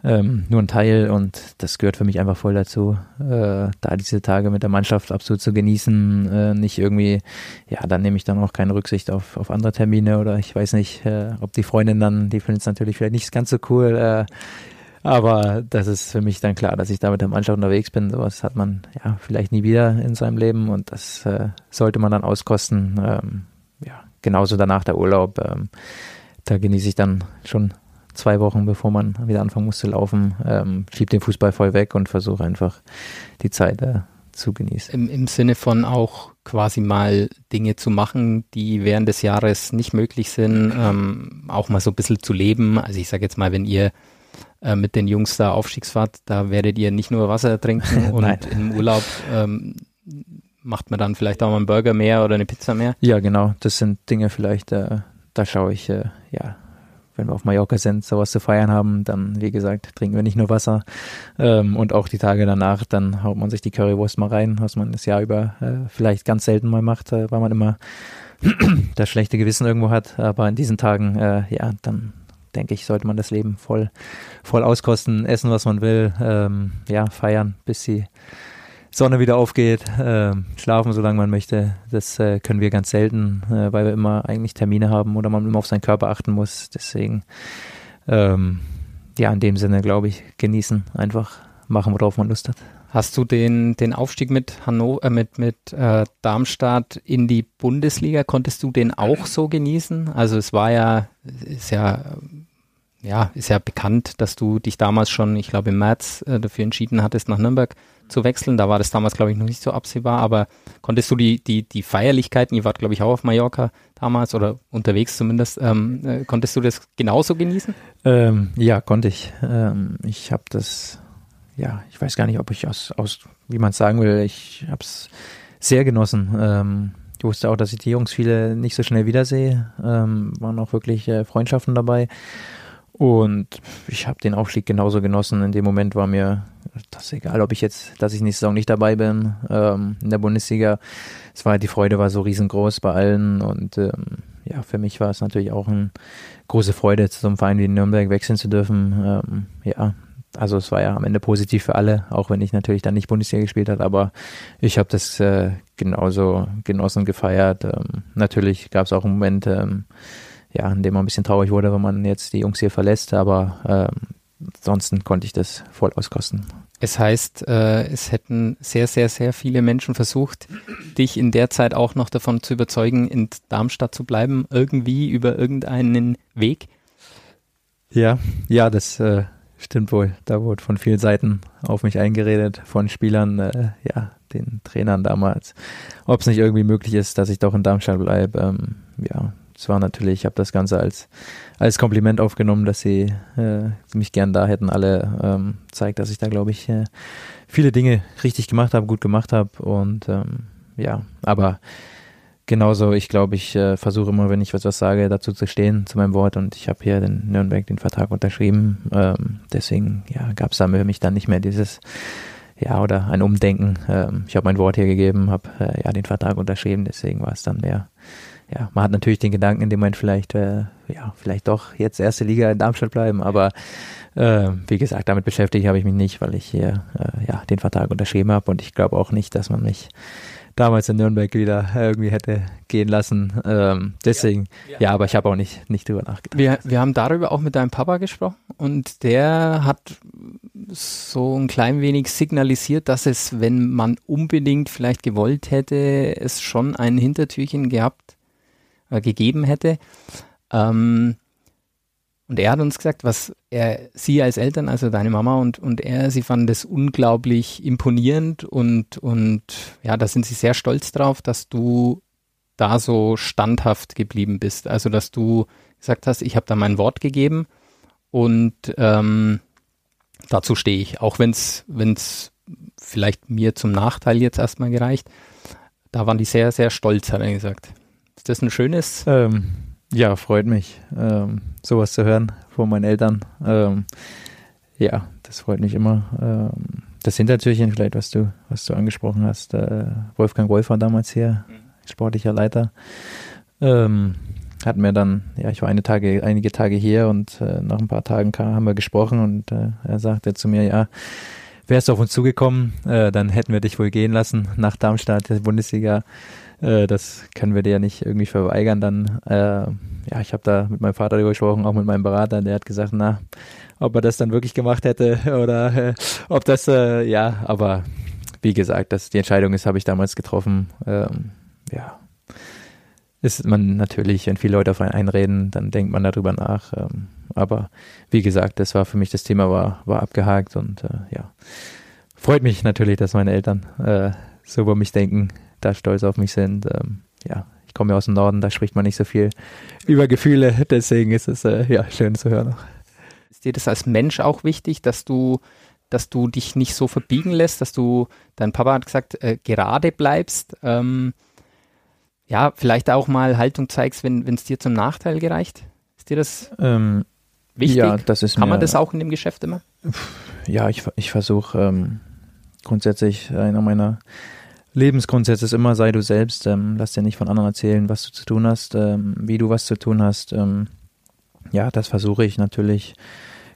ähm, nur ein Teil und das gehört für mich einfach voll dazu, äh, da diese Tage mit der Mannschaft absolut zu genießen, äh, nicht irgendwie, ja, dann nehme ich dann auch keine Rücksicht auf, auf andere Termine oder ich weiß nicht, äh, ob die Freundin dann, die findet es natürlich vielleicht nicht ganz so cool, äh, aber das ist für mich dann klar, dass ich da mit der Mannschaft unterwegs bin. Sowas hat man ja vielleicht nie wieder in seinem Leben und das äh, sollte man dann auskosten. Ähm, ja, genauso danach der Urlaub. Ähm, da genieße ich dann schon zwei Wochen, bevor man wieder anfangen muss zu laufen, ähm, schieb den Fußball voll weg und versuche einfach die Zeit äh, zu genießen. Im, Im Sinne von auch quasi mal Dinge zu machen, die während des Jahres nicht möglich sind, ähm, auch mal so ein bisschen zu leben. Also ich sage jetzt mal, wenn ihr äh, mit den Jungs da Aufstiegsfahrt, da werdet ihr nicht nur Wasser trinken und im Urlaub ähm, macht man dann vielleicht auch mal einen Burger mehr oder eine Pizza mehr. Ja, genau. Das sind Dinge vielleicht, äh, da schaue ich äh, ja wenn wir auf Mallorca sind, sowas zu feiern haben, dann, wie gesagt, trinken wir nicht nur Wasser. Ähm, und auch die Tage danach, dann haut man sich die Currywurst mal rein, was man das Jahr über äh, vielleicht ganz selten mal macht, äh, weil man immer das schlechte Gewissen irgendwo hat. Aber in diesen Tagen, äh, ja, dann denke ich, sollte man das Leben voll, voll auskosten, essen, was man will, ähm, ja, feiern, bis sie Sonne wieder aufgeht, äh, schlafen, solange man möchte. Das äh, können wir ganz selten, äh, weil wir immer eigentlich Termine haben oder man immer auf seinen Körper achten muss. Deswegen, ähm, ja, in dem Sinne, glaube ich, genießen, einfach machen, worauf man Lust hat. Hast du den, den Aufstieg mit Hannover, äh, mit, mit äh, Darmstadt in die Bundesliga, konntest du den auch so genießen? Also es war ja, ist ja, ja, ist ja bekannt, dass du dich damals schon, ich glaube im März äh, dafür entschieden hattest, nach Nürnberg zu wechseln. Da war das damals, glaube ich, noch nicht so absehbar, aber konntest du die, die, die Feierlichkeiten, ihr wart, glaube ich, auch auf Mallorca damals oder unterwegs zumindest, ähm, äh, konntest du das genauso genießen? Ähm, ja, konnte ich. Ähm, ich habe das, ja, ich weiß gar nicht, ob ich aus, aus wie man es sagen will, ich habe es sehr genossen. Ähm, ich wusste auch, dass ich die Jungs viele nicht so schnell wiedersehe. Ähm, waren auch wirklich äh, Freundschaften dabei. Und ich habe den Aufstieg genauso genossen. In dem Moment war mir das egal, ob ich jetzt, dass ich nächste Saison nicht dabei bin ähm, in der Bundesliga. Es war die Freude war so riesengroß bei allen und ähm, ja, für mich war es natürlich auch eine große Freude, zu so einem Verein wie Nürnberg wechseln zu dürfen. Ähm, ja, also es war ja am Ende positiv für alle, auch wenn ich natürlich dann nicht Bundesliga gespielt habe, aber ich habe das äh, genauso genossen, gefeiert. Ähm, natürlich gab es auch einen Moment, ja, in dem man ein bisschen traurig wurde, wenn man jetzt die Jungs hier verlässt, aber ähm, ansonsten konnte ich das voll auskosten. Es heißt, äh, es hätten sehr, sehr, sehr viele Menschen versucht, dich in der Zeit auch noch davon zu überzeugen, in Darmstadt zu bleiben, irgendwie über irgendeinen Weg. Ja, ja, das äh, stimmt wohl. Da wurde von vielen Seiten auf mich eingeredet, von Spielern, äh, ja, den Trainern damals, ob es nicht irgendwie möglich ist, dass ich doch in Darmstadt bleibe. Ähm, ja, es war natürlich, ich habe das Ganze als, als Kompliment aufgenommen, dass sie äh, mich gern da hätten. Alle ähm, zeigt, dass ich da, glaube ich, äh, viele Dinge richtig gemacht habe, gut gemacht habe. Und ähm, ja, aber genauso, ich glaube, ich äh, versuche immer, wenn ich was, was sage, dazu zu stehen, zu meinem Wort. Und ich habe hier in Nürnberg den Vertrag unterschrieben. Ähm, deswegen ja, gab es da für mich dann nicht mehr dieses ja, oder ein Umdenken. Ähm, ich habe mein Wort hier gegeben, habe äh, ja den Vertrag unterschrieben, deswegen war es dann mehr ja, man hat natürlich den Gedanken in dem Moment vielleicht, äh, ja, vielleicht doch jetzt erste Liga in Darmstadt bleiben, aber äh, wie gesagt, damit beschäftigt habe ich mich nicht, weil ich hier äh, ja den Vertrag unterschrieben habe und ich glaube auch nicht, dass man mich damals in Nürnberg wieder irgendwie hätte gehen lassen. Ähm, deswegen, ja, ja. ja, aber ich habe auch nicht, nicht drüber nachgedacht. Wir, wir haben darüber auch mit deinem Papa gesprochen und der hat so ein klein wenig signalisiert, dass es, wenn man unbedingt vielleicht gewollt hätte, es schon ein Hintertürchen gehabt äh, gegeben hätte. Ähm, und er hat uns gesagt, was er, sie als Eltern, also deine Mama und, und er, sie fanden das unglaublich imponierend und, und ja, da sind sie sehr stolz drauf, dass du da so standhaft geblieben bist. Also, dass du gesagt hast, ich habe da mein Wort gegeben und ähm, dazu stehe ich, auch wenn es vielleicht mir zum Nachteil jetzt erstmal gereicht. Da waren die sehr, sehr stolz, hat er gesagt. Ist das ein schönes? Ähm, ja, freut mich, ähm, sowas zu hören von meinen Eltern. Ähm, ja, das freut mich immer. Ähm, das Hintertürchen vielleicht, was du, was du angesprochen hast. Äh, Wolfgang Wolf war damals hier, mhm. sportlicher Leiter. Ähm, hat mir dann, ja, ich war eine Tage, einige Tage hier und äh, nach ein paar Tagen kam, haben wir gesprochen und äh, er sagte zu mir, ja, wärst du auf uns zugekommen, äh, dann hätten wir dich wohl gehen lassen nach Darmstadt, der Bundesliga. Äh, das können wir dir ja nicht irgendwie verweigern. Dann, äh, ja, ich habe da mit meinem Vater darüber gesprochen, auch mit meinem Berater, der hat gesagt, na, ob er das dann wirklich gemacht hätte oder äh, ob das, äh, ja, aber wie gesagt, dass die Entscheidung ist, habe ich damals getroffen. Ähm, ja, ist man natürlich, wenn viele Leute auf einen einreden, dann denkt man darüber nach. Ähm, aber wie gesagt, das war für mich das Thema war, war abgehakt und äh, ja, freut mich natürlich, dass meine Eltern äh, so über mich denken da stolz auf mich sind. Ähm, ja, ich komme ja aus dem Norden, da spricht man nicht so viel über Gefühle, deswegen ist es äh, ja schön zu hören. Ist dir das als Mensch auch wichtig, dass du, dass du dich nicht so verbiegen lässt, dass du, dein Papa hat gesagt, äh, gerade bleibst? Ähm, ja, vielleicht auch mal Haltung zeigst, wenn es dir zum Nachteil gereicht? Ist dir das ähm, wichtig? Ja, das ist Kann man das auch in dem Geschäft immer? Ja, ich, ich versuche ähm, grundsätzlich einer meiner Lebensgrundsatz ist immer, sei du selbst, ähm, lass dir nicht von anderen erzählen, was du zu tun hast, ähm, wie du was zu tun hast. Ähm, ja, das versuche ich natürlich.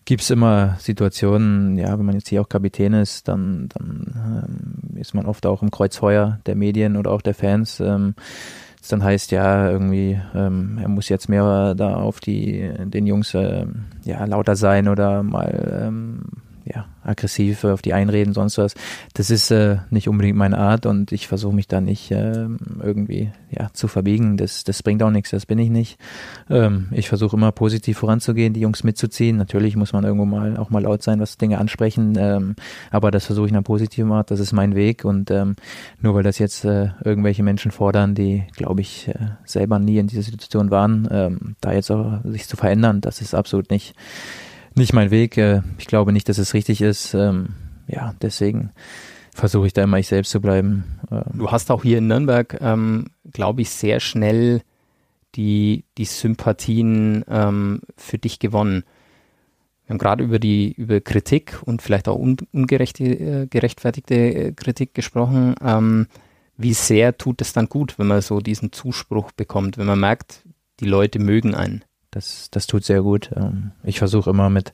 Gibt es immer Situationen, ja, wenn man jetzt hier auch Kapitän ist, dann, dann ähm, ist man oft auch im Kreuzfeuer der Medien oder auch der Fans. Ähm, das dann heißt, ja, irgendwie, ähm, er muss jetzt mehr da auf die, den Jungs äh, ja, lauter sein oder mal ähm, ja, aggressiv auf die einreden, sonst was. Das ist äh, nicht unbedingt meine Art und ich versuche mich da nicht äh, irgendwie ja, zu verbiegen. Das, das bringt auch nichts, das bin ich nicht. Ähm, ich versuche immer positiv voranzugehen, die Jungs mitzuziehen. Natürlich muss man irgendwo mal auch mal laut sein, was Dinge ansprechen, ähm, aber das versuche ich in einer positiven Art, das ist mein Weg und ähm, nur weil das jetzt äh, irgendwelche Menschen fordern, die, glaube ich, äh, selber nie in dieser Situation waren, ähm, da jetzt auch sich zu verändern, das ist absolut nicht nicht mein Weg. Äh, ich glaube nicht, dass es richtig ist. Ähm, ja, deswegen versuche ich da immer ich selbst zu bleiben. Ähm. Du hast auch hier in Nürnberg, ähm, glaube ich, sehr schnell die, die Sympathien für dich gewonnen. Wir haben gerade über die über Kritik und vielleicht auch un, ungerechte, äh, äh, Kritik gesprochen. Wie sehr tut es dann gut, wenn man so diesen Zuspruch bekommt, wenn man merkt, die Leute mögen einen? Das, das tut sehr gut. Ähm, ich versuche immer mit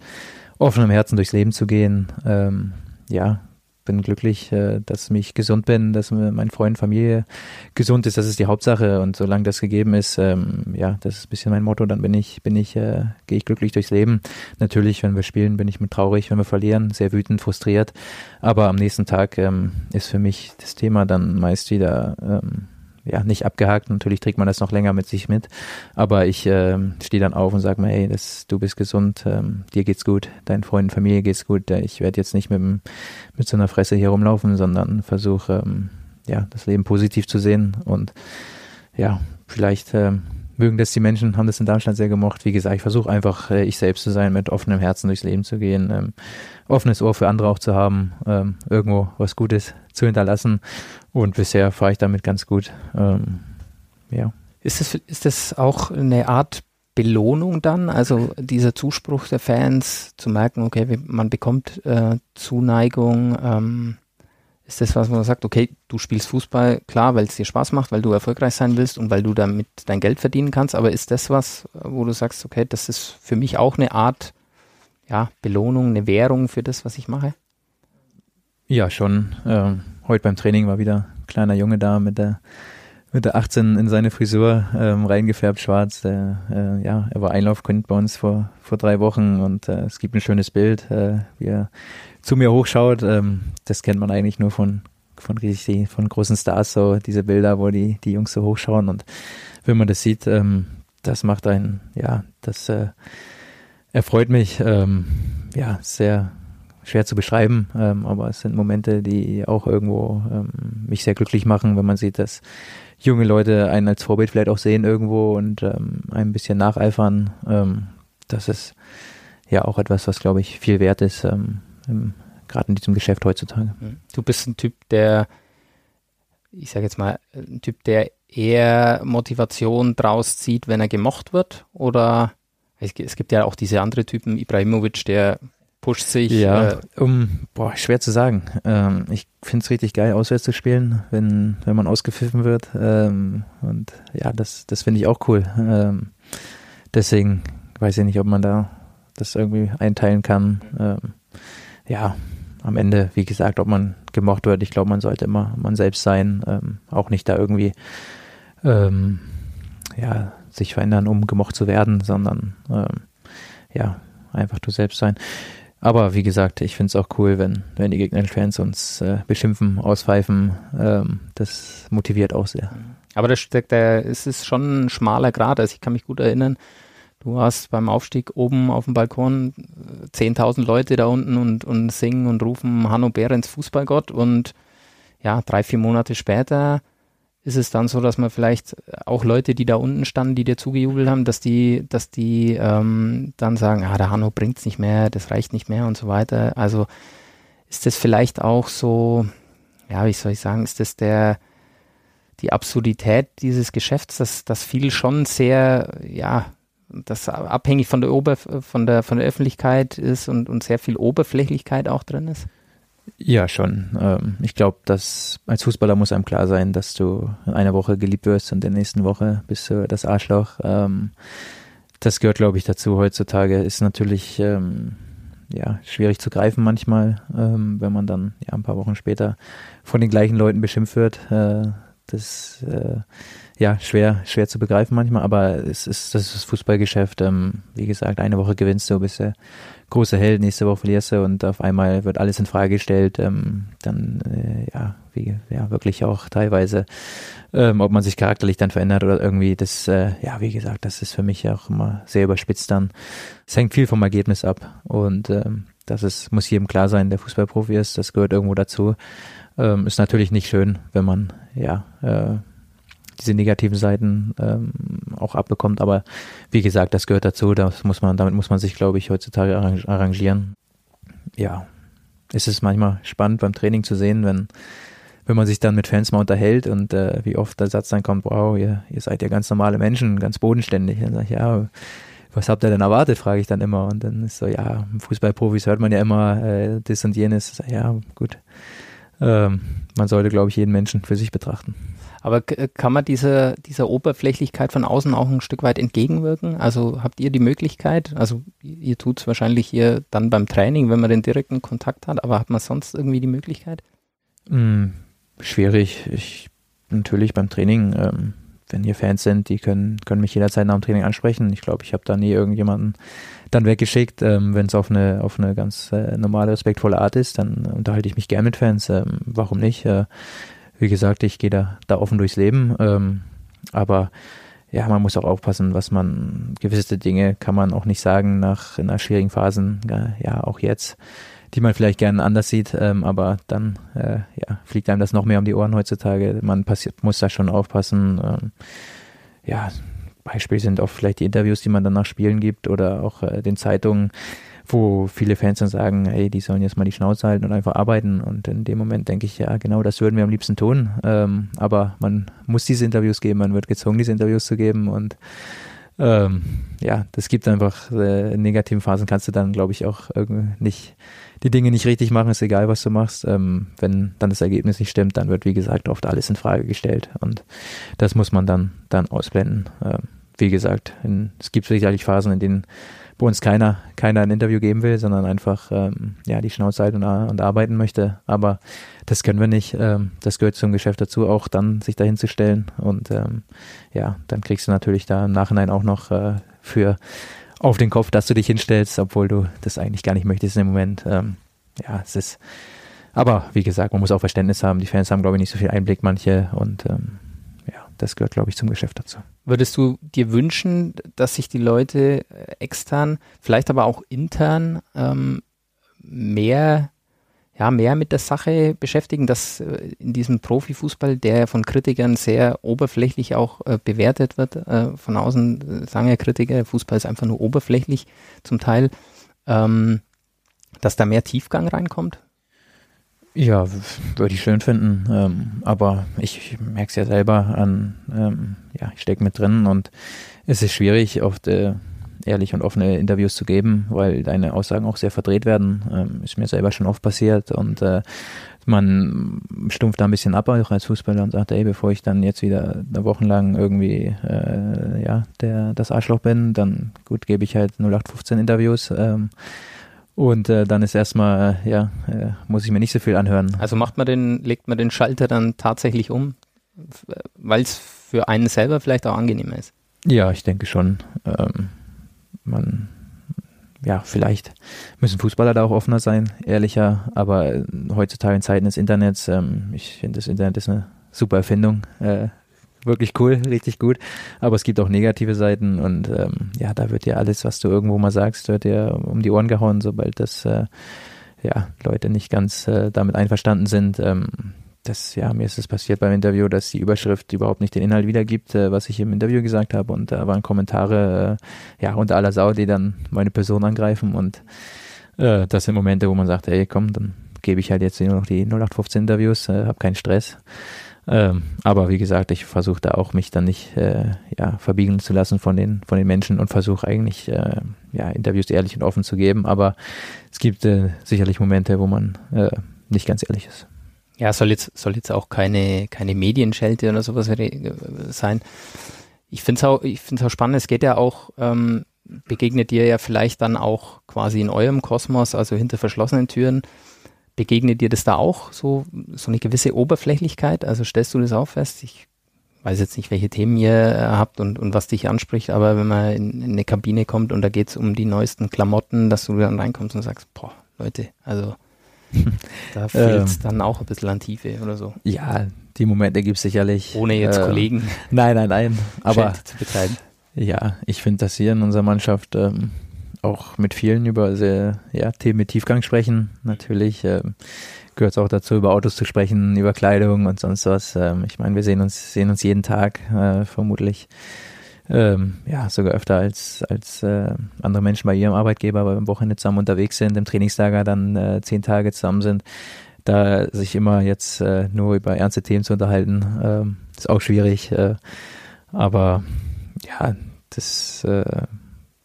offenem Herzen durchs Leben zu gehen. Ähm, ja, bin glücklich, äh, dass ich gesund bin, dass mein Freund, Familie gesund ist. Das ist die Hauptsache. Und solange das gegeben ist, ähm, ja, das ist ein bisschen mein Motto. Dann bin ich, bin ich, äh, gehe ich glücklich durchs Leben. Natürlich, wenn wir spielen, bin ich mit traurig, wenn wir verlieren, sehr wütend, frustriert. Aber am nächsten Tag ähm, ist für mich das Thema dann meist wieder ähm, ja, nicht abgehakt. Natürlich trägt man das noch länger mit sich mit. Aber ich äh, stehe dann auf und sage mir, hey, das, du bist gesund, ähm, dir geht's gut, deinen Freunden, Familie geht's gut. Ich werde jetzt nicht mit, mit so einer Fresse hier rumlaufen, sondern versuche, ähm, ja, das Leben positiv zu sehen. Und ja, vielleicht äh, mögen das die Menschen, haben das in Darmstadt sehr gemocht. Wie gesagt, ich versuche einfach, äh, ich selbst zu sein, mit offenem Herzen durchs Leben zu gehen, ähm, offenes Ohr für andere auch zu haben, ähm, irgendwo was Gutes zu hinterlassen. Und bisher fahre ich damit ganz gut. Ähm, ja. Ist das, ist das auch eine Art Belohnung dann? Also dieser Zuspruch der Fans zu merken, okay, man bekommt äh, Zuneigung, ähm, ist das was, wo man sagt, okay, du spielst Fußball, klar, weil es dir Spaß macht, weil du erfolgreich sein willst und weil du damit dein Geld verdienen kannst, aber ist das was, wo du sagst, okay, das ist für mich auch eine Art ja, Belohnung, eine Währung für das, was ich mache? Ja, schon. Ähm, heute beim Training war wieder ein kleiner Junge da mit der mit der 18 in seine Frisur ähm, reingefärbt schwarz. Der, äh, ja, er war Einlaufkind bei uns vor vor drei Wochen und äh, es gibt ein schönes Bild, äh, wie er zu mir hochschaut. Ähm, das kennt man eigentlich nur von von richtig von großen Stars so diese Bilder, wo die die Jungs so hochschauen und wenn man das sieht, ähm, das macht einen ja das äh, erfreut mich ähm, ja sehr schwer zu beschreiben, ähm, aber es sind Momente, die auch irgendwo ähm, mich sehr glücklich machen, wenn man sieht, dass junge Leute einen als Vorbild vielleicht auch sehen irgendwo und ähm, ein bisschen nacheifern. Ähm, das ist ja auch etwas, was glaube ich viel wert ist, ähm, gerade in diesem Geschäft heutzutage. Du bist ein Typ, der, ich sage jetzt mal, ein Typ, der eher Motivation draus zieht, wenn er gemocht wird oder es, gibt ja auch diese andere Typen, Ibrahimovic, der pusht sich. Ja, äh, um, boah, schwer zu sagen. Ähm, ich finde es richtig geil, auswärts zu spielen, wenn, wenn man ausgepfiffen wird. Ähm, und ja, das, das finde ich auch cool. Ähm, deswegen weiß ich nicht, ob man da das irgendwie einteilen kann. Ähm, ja, am Ende, wie gesagt, ob man gemocht wird, ich glaube, man sollte immer man selbst sein, ähm, auch nicht da irgendwie ähm, ja, sich verändern, um gemocht zu werden, sondern ja, einfach du selbst sein. Aber wie gesagt, ich finde es auch cool, wenn, wenn die gegnerischen Fans uns äh, beschimpfen, auspfeifen. Ähm, das motiviert auch sehr. Aber das steckt, der, es ist schon ein schmaler Grad. Also ich kann mich gut erinnern, du hast beim Aufstieg oben auf dem Balkon 10.000 äh, Leute da unten und, und singen und rufen Hanno Behrens Fußballgott und ja, drei, vier Monate später ist es dann so, dass man vielleicht auch Leute, die da unten standen, die dir zugejubelt haben, dass die, dass die ähm, dann sagen, ah, der Hanno bringt's nicht mehr, das reicht nicht mehr und so weiter. Also ist das vielleicht auch so, ja, wie soll ich sagen, ist das der die Absurdität dieses Geschäfts, dass das viel schon sehr, ja, das abhängig von der Ober von der von der Öffentlichkeit ist und, und sehr viel Oberflächlichkeit auch drin ist? Ja, schon. Ähm, ich glaube, dass als Fußballer muss einem klar sein, dass du in einer Woche geliebt wirst und in der nächsten Woche bist du das Arschloch. Ähm, das gehört, glaube ich, dazu heutzutage. Ist natürlich ähm, ja schwierig zu greifen manchmal, wenn man dann ja ein paar Wochen später von den gleichen Leuten beschimpft wird. Das äh, ja schwer schwer zu begreifen manchmal, aber es ist das ist das Fußballgeschäft. wie gesagt, eine Woche gewinnst du, bist du große Held, nächste Woche verlierst du und auf einmal wird alles in Frage gestellt, ähm, dann äh, ja, wie, ja, wirklich auch teilweise, ähm, ob man sich charakterlich dann verändert oder irgendwie, das, äh, ja, wie gesagt, das ist für mich auch immer sehr überspitzt dann. Es hängt viel vom Ergebnis ab und ähm, das ist, muss jedem klar sein, der Fußballprofi ist, das gehört irgendwo dazu. Ähm, ist natürlich nicht schön, wenn man, ja, äh, diese negativen Seiten ähm, auch abbekommt. Aber wie gesagt, das gehört dazu. Das muss man, damit muss man sich, glaube ich, heutzutage arrangieren. Ja, es ist manchmal spannend beim Training zu sehen, wenn wenn man sich dann mit Fans mal unterhält und äh, wie oft der Satz dann kommt, wow, ihr, ihr seid ja ganz normale Menschen, ganz bodenständig. Dann sage ich, ja, was habt ihr denn erwartet, frage ich dann immer. Und dann ist so, ja, Fußballprofis hört man ja immer äh, das und jenes. Ja, gut. Ähm, man sollte, glaube ich, jeden Menschen für sich betrachten. Aber kann man dieser, dieser Oberflächlichkeit von außen auch ein Stück weit entgegenwirken? Also habt ihr die Möglichkeit, also ihr tut es wahrscheinlich hier dann beim Training, wenn man den direkten Kontakt hat, aber hat man sonst irgendwie die Möglichkeit? Hm, schwierig. Ich natürlich beim Training, ähm, wenn hier Fans sind, die können, können mich jederzeit nach dem Training ansprechen. Ich glaube, ich habe da nie irgendjemanden dann weggeschickt. Ähm, wenn es auf eine, auf eine ganz äh, normale, respektvolle Art ist, dann unterhalte ich mich gern mit Fans. Ähm, warum nicht? Äh, wie gesagt, ich gehe da, da offen durchs Leben. Ähm, aber ja, man muss auch aufpassen, was man, gewisse Dinge kann man auch nicht sagen nach in einer schwierigen Phasen, ja, auch jetzt, die man vielleicht gerne anders sieht, ähm, aber dann äh, ja, fliegt einem das noch mehr um die Ohren heutzutage. Man passiert, muss da schon aufpassen. Ähm, ja, Beispiel sind auch vielleicht die Interviews, die man dann nach Spielen gibt oder auch äh, den Zeitungen wo viele Fans dann sagen, hey, die sollen jetzt mal die Schnauze halten und einfach arbeiten. Und in dem Moment denke ich, ja, genau das würden wir am liebsten tun. Ähm, aber man muss diese Interviews geben, man wird gezwungen, diese Interviews zu geben. Und ähm, ja, das gibt einfach, äh, in negativen Phasen kannst du dann, glaube ich, auch nicht die Dinge nicht richtig machen, ist egal, was du machst. Ähm, wenn dann das Ergebnis nicht stimmt, dann wird, wie gesagt, oft alles in Frage gestellt. Und das muss man dann, dann ausblenden. Ähm, wie gesagt, in, es gibt sicherlich Phasen, in denen wo uns keiner, keiner ein Interview geben will, sondern einfach ähm, ja, die Schnauze halten und, und, arbeiten möchte. Aber das können wir nicht. Ähm, das gehört zum Geschäft dazu, auch dann sich dahin zu stellen. Und ähm, ja, dann kriegst du natürlich da im Nachhinein auch noch äh, für auf den Kopf, dass du dich hinstellst, obwohl du das eigentlich gar nicht möchtest im Moment. Ähm, ja, es ist. Aber wie gesagt, man muss auch Verständnis haben. Die Fans haben, glaube ich, nicht so viel Einblick, manche. Und ähm, das gehört, glaube ich, zum Geschäft dazu. Würdest du dir wünschen, dass sich die Leute äh, extern, vielleicht aber auch intern, ähm, mehr, ja, mehr mit der Sache beschäftigen, dass äh, in diesem Profifußball, der von Kritikern sehr oberflächlich auch äh, bewertet wird, äh, von außen äh, sagen ja Kritiker, Fußball ist einfach nur oberflächlich zum Teil, ähm, dass da mehr Tiefgang reinkommt? Ja, würde ich schön finden. Ähm, aber ich merke es ja selber an, ähm, ja, ich stecke mit drin und es ist schwierig, oft äh, ehrlich und offene Interviews zu geben, weil deine Aussagen auch sehr verdreht werden. Ähm, ist mir selber schon oft passiert und äh, man stumpft da ein bisschen ab auch als Fußballer und sagt, ey, bevor ich dann jetzt wieder eine Woche lang irgendwie äh, ja, der, das Arschloch bin, dann gut, gebe ich halt 0815 Interviews. Ähm, und äh, dann ist erstmal, äh, ja, äh, muss ich mir nicht so viel anhören. Also macht man den, legt man den Schalter dann tatsächlich um, weil es für einen selber vielleicht auch angenehmer ist? Ja, ich denke schon. Ähm, man, ja, vielleicht müssen Fußballer da auch offener sein, ehrlicher, aber äh, heutzutage in Zeiten des Internets, ähm, ich finde, das Internet ist eine super Erfindung. Äh, wirklich cool, richtig gut. Aber es gibt auch negative Seiten und ähm, ja, da wird dir alles, was du irgendwo mal sagst, wird dir um die Ohren gehauen, sobald das äh, ja Leute nicht ganz äh, damit einverstanden sind. Ähm, das, ja, mir ist es passiert beim Interview, dass die Überschrift überhaupt nicht den Inhalt wiedergibt, äh, was ich im Interview gesagt habe. Und da waren Kommentare, äh, ja, unter aller Sau, die dann meine Person angreifen. Und äh, das sind Momente, wo man sagt, ey, komm, dann gebe ich halt jetzt nur noch die 0815 Interviews, äh, habe keinen Stress. Ähm, aber wie gesagt, ich versuche da auch mich dann nicht äh, ja, verbiegen zu lassen von den, von den Menschen und versuche eigentlich äh, ja, Interviews ehrlich und offen zu geben. Aber es gibt äh, sicherlich Momente, wo man äh, nicht ganz ehrlich ist. Ja, soll jetzt, soll jetzt auch keine, keine Medienschelte oder sowas sein. Ich finde es auch, auch spannend, es geht ja auch, ähm, begegnet dir ja vielleicht dann auch quasi in eurem Kosmos, also hinter verschlossenen Türen, Begegnet dir das da auch, so, so eine gewisse Oberflächlichkeit? Also stellst du das auch fest? Ich weiß jetzt nicht, welche Themen ihr äh, habt und, und was dich anspricht, aber wenn man in, in eine Kabine kommt und da geht es um die neuesten Klamotten, dass du dann reinkommst und sagst, boah, Leute, also da fehlt es ähm, dann auch ein bisschen an Tiefe oder so. Ja, die Momente gibt es sicherlich. Ohne jetzt äh, Kollegen. Nein, nein, nein. Aber zu betreiben. Ja, ich finde, dass hier in unserer Mannschaft ähm, auch mit vielen über sehr, ja, Themen mit Tiefgang sprechen. Natürlich ähm, gehört es auch dazu, über Autos zu sprechen, über Kleidung und sonst was. Ähm, ich meine, wir sehen uns, sehen uns jeden Tag äh, vermutlich. Ähm, ja, sogar öfter als, als äh, andere Menschen bei ihrem Arbeitgeber, aber am Wochenende zusammen unterwegs sind, im Trainingslager dann äh, zehn Tage zusammen sind. Da sich immer jetzt äh, nur über ernste Themen zu unterhalten, äh, ist auch schwierig. Äh, aber ja, das äh,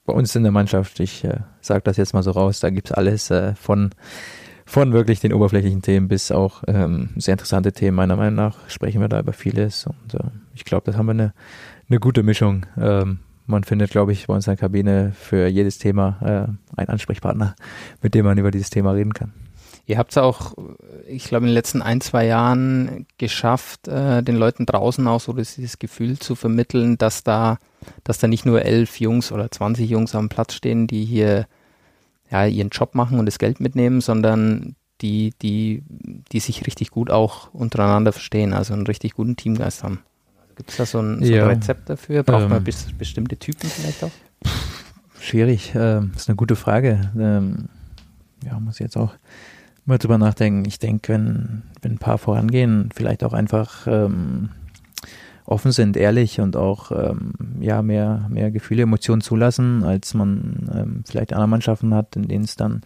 bei uns in der Mannschaft, ich äh, sage das jetzt mal so raus, da gibt's alles äh, von, von wirklich den oberflächlichen Themen bis auch ähm, sehr interessante Themen. Meiner Meinung nach sprechen wir da über vieles und äh, ich glaube, das haben wir eine, eine gute Mischung. Ähm, man findet, glaube ich, bei uns in der Kabine für jedes Thema äh, einen Ansprechpartner, mit dem man über dieses Thema reden kann. Ihr habt es auch, ich glaube, in den letzten ein, zwei Jahren geschafft, äh, den Leuten draußen auch so dieses Gefühl zu vermitteln, dass da, dass da nicht nur elf Jungs oder 20 Jungs am Platz stehen, die hier ja, ihren Job machen und das Geld mitnehmen, sondern die, die, die sich richtig gut auch untereinander verstehen, also einen richtig guten Teamgeist haben. Gibt es da so ein, so ein Rezept dafür? Braucht ähm, man bis, bestimmte Typen vielleicht auch? Schwierig, ähm, ist eine gute Frage. Ähm, ja, muss ich jetzt auch mal drüber nachdenken. Ich denke, wenn, wenn ein paar vorangehen, vielleicht auch einfach ähm, offen sind, ehrlich und auch ähm, ja mehr mehr Gefühle, Emotionen zulassen, als man ähm, vielleicht andere Mannschaften hat, in denen es dann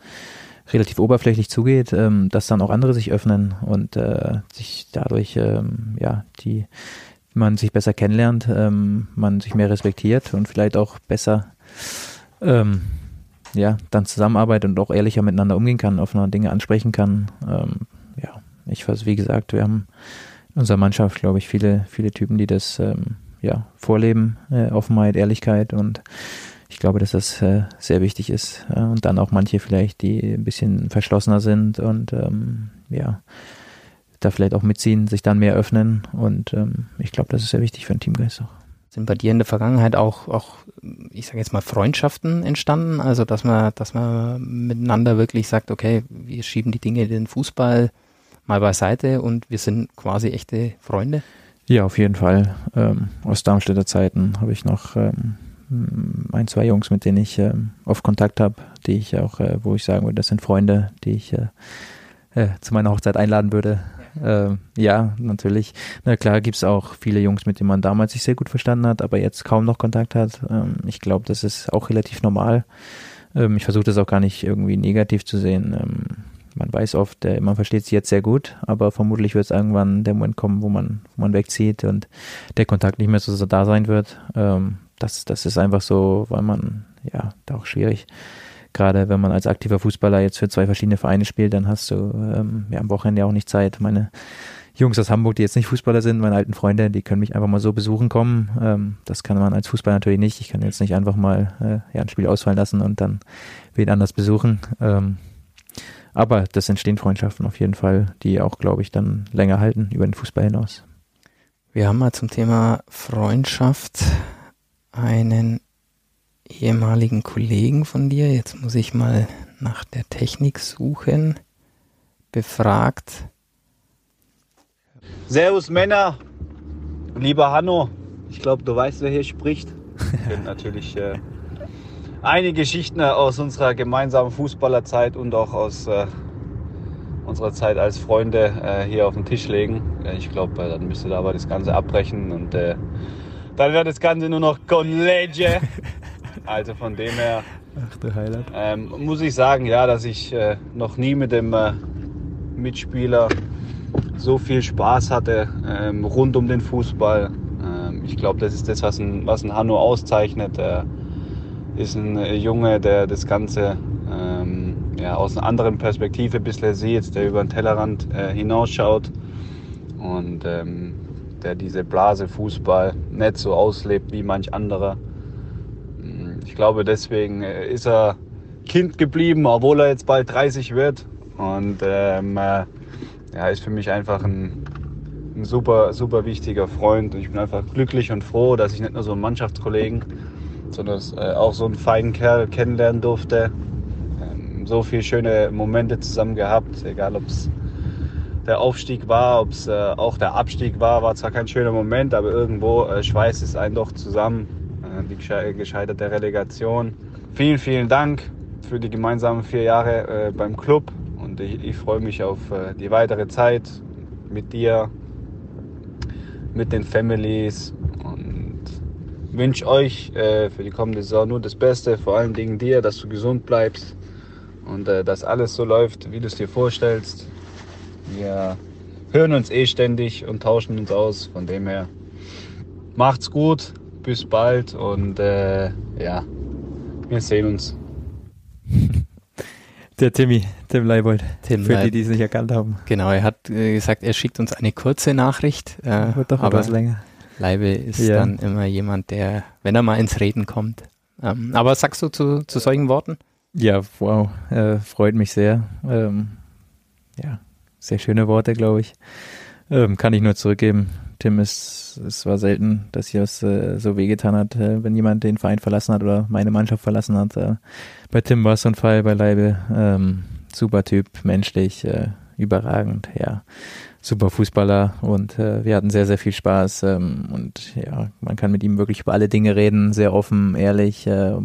relativ oberflächlich zugeht, ähm, dass dann auch andere sich öffnen und äh, sich dadurch ähm, ja die man sich besser kennenlernt, ähm, man sich mehr respektiert und vielleicht auch besser ähm, ja, dann zusammenarbeitet und auch ehrlicher miteinander umgehen kann, offener Dinge ansprechen kann. Ähm, ja, ich weiß, wie gesagt, wir haben in unserer Mannschaft, glaube ich, viele, viele Typen, die das ähm, ja, vorleben, äh, Offenheit, Ehrlichkeit und ich glaube, dass das äh, sehr wichtig ist. Äh, und dann auch manche vielleicht, die ein bisschen verschlossener sind und ähm, ja, da vielleicht auch mitziehen, sich dann mehr öffnen. Und ähm, ich glaube, das ist sehr wichtig für einen Teamgeist auch. Sind bei dir in der Vergangenheit auch, auch ich sage jetzt mal, Freundschaften entstanden? Also, dass man, dass man miteinander wirklich sagt, okay, wir schieben die Dinge den Fußball mal beiseite und wir sind quasi echte Freunde? Ja, auf jeden Fall. Ähm, aus Darmstädter Zeiten habe ich noch ähm, ein, zwei Jungs, mit denen ich ähm, oft Kontakt habe, die ich auch, äh, wo ich sagen würde, das sind Freunde, die ich äh, äh, zu meiner Hochzeit einladen würde. Äh, ja, natürlich. Na klar gibt es auch viele Jungs, mit denen man damals sich sehr gut verstanden hat, aber jetzt kaum noch Kontakt hat. Ähm, ich glaube, das ist auch relativ normal. Ähm, ich versuche das auch gar nicht irgendwie negativ zu sehen. Ähm, man weiß oft, äh, man versteht sich jetzt sehr gut, aber vermutlich wird es irgendwann der Moment kommen, wo man, wo man wegzieht und der Kontakt nicht mehr so da sein wird. Ähm, das, das ist einfach so, weil man, ja, da auch schwierig gerade wenn man als aktiver Fußballer jetzt für zwei verschiedene Vereine spielt, dann hast du ähm, ja, am Wochenende auch nicht Zeit. Meine Jungs aus Hamburg, die jetzt nicht Fußballer sind, meine alten Freunde, die können mich einfach mal so besuchen kommen. Ähm, das kann man als Fußballer natürlich nicht. Ich kann jetzt nicht einfach mal äh, ja, ein Spiel ausfallen lassen und dann wen anders besuchen. Ähm, aber das entstehen Freundschaften auf jeden Fall, die auch, glaube ich, dann länger halten über den Fußball hinaus. Wir haben mal zum Thema Freundschaft einen ehemaligen Kollegen von dir, jetzt muss ich mal nach der Technik suchen, befragt. Servus Männer, lieber Hanno, ich glaube, du weißt, wer hier spricht. Ich kenne natürlich äh, einige Geschichten aus unserer gemeinsamen Fußballerzeit und auch aus äh, unserer Zeit als Freunde äh, hier auf den Tisch legen. ich glaube, äh, dann müsste da aber das Ganze abbrechen und äh, dann wird das Ganze nur noch College. Also von dem her Ach, du Highlight. Ähm, muss ich sagen, ja, dass ich äh, noch nie mit dem äh, Mitspieler so viel Spaß hatte ähm, rund um den Fußball. Ähm, ich glaube, das ist das, was ein, was ein Hanno auszeichnet. Er ist ein äh, Junge, der das Ganze ähm, ja, aus einer anderen Perspektive ein bisschen sieht, der über den Tellerrand äh, hinausschaut und ähm, der diese Blase Fußball nicht so auslebt wie manch anderer. Ich glaube, deswegen äh, ist er Kind geblieben, obwohl er jetzt bald 30 wird. Und ähm, äh, ja, ist für mich einfach ein, ein, super, super wichtiger Freund. Und ich bin einfach glücklich und froh, dass ich nicht nur so einen Mannschaftskollegen, sondern äh, auch so einen feinen Kerl kennenlernen durfte. Ähm, so viele schöne Momente zusammen gehabt, egal ob es der Aufstieg war, ob es auch der Abstieg war, war zwar kein schöner Moment, aber irgendwo schweißt es einen doch zusammen die gescheiterte Relegation. Vielen, vielen Dank für die gemeinsamen vier Jahre äh, beim Club. Und ich, ich freue mich auf äh, die weitere Zeit mit dir, mit den Families. Und wünsche euch äh, für die kommende Saison nur das Beste, vor allen Dingen dir, dass du gesund bleibst. Und äh, dass alles so läuft, wie du es dir vorstellst. Wir hören uns eh ständig und tauschen uns aus, von dem her macht's gut, bis bald und äh, ja, Wir sehen uns. Der Timmy, Tim Leibold, Tim für Leib- die, die es nicht erkannt haben. Genau, er hat äh, gesagt, er schickt uns eine kurze Nachricht, äh, Wird doch aber etwas länger. Leibe ist Ja. dann immer jemand, der, wenn er mal ins Reden kommt. Ähm, aber was sagst du zu, zu solchen Worten? Ja, wow, äh, freut mich sehr. Ähm, ja, sehr schöne Worte, glaube ich. Ähm, kann ich nur zurückgeben. Tim, es, es war selten, dass hier was äh, so wehgetan hat, äh, wenn jemand den Verein verlassen hat oder meine Mannschaft verlassen hat. Äh, bei Tim war es so ein Fall, bei Leibe. Ähm, super Typ, menschlich, äh, überragend, ja. Super Fußballer und äh, wir hatten sehr, sehr viel Spaß ähm, und ja, man kann mit ihm wirklich über alle Dinge reden, sehr offen, ehrlich, äh,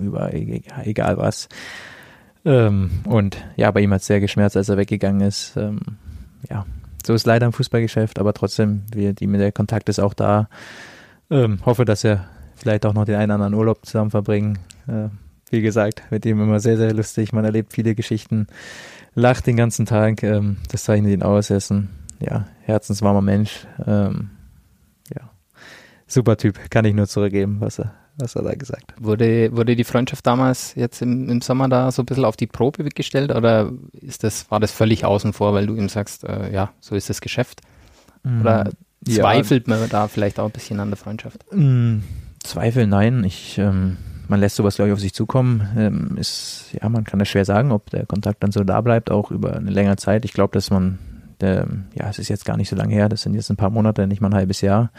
über e- egal was. Ähm, und ja, bei ihm hat es sehr geschmerzt, als er weggegangen ist. Ähm, ja, so ist leider im Fußballgeschäft, aber trotzdem, wir, die, der Kontakt ist auch da. Ähm, hoffe, dass wir vielleicht auch noch den einen oder anderen Urlaub zusammen verbringen. Äh, wie gesagt, mit ihm immer sehr, sehr lustig. Man erlebt viele Geschichten, lacht den ganzen Tag. Ähm, das zeichnet ihn aus. Er ist ein ja, herzenswarmer Mensch. Ähm, ja, super Typ. Kann ich nur zurückgeben, was er, was er da gesagt hat. Wurde, wurde die Freundschaft damals jetzt im, im Sommer da so ein bisschen auf die Probe gestellt oder ist das, war das völlig außen vor, weil du ihm sagst, äh, ja, so ist das Geschäft? Oder Ja. zweifelt man da vielleicht auch ein bisschen an der Freundschaft? Mm, Zweifel, nein. Ich, ähm, man lässt sowas, glaube ich, auf sich zukommen. Ähm, ist, ja, man kann das schwer sagen, ob der Kontakt dann so da bleibt, auch über eine längere Zeit. Ich glaube, dass man, der, ja, es ist jetzt gar nicht so lange her, das sind jetzt ein paar Monate, nicht mal ein halbes Jahr.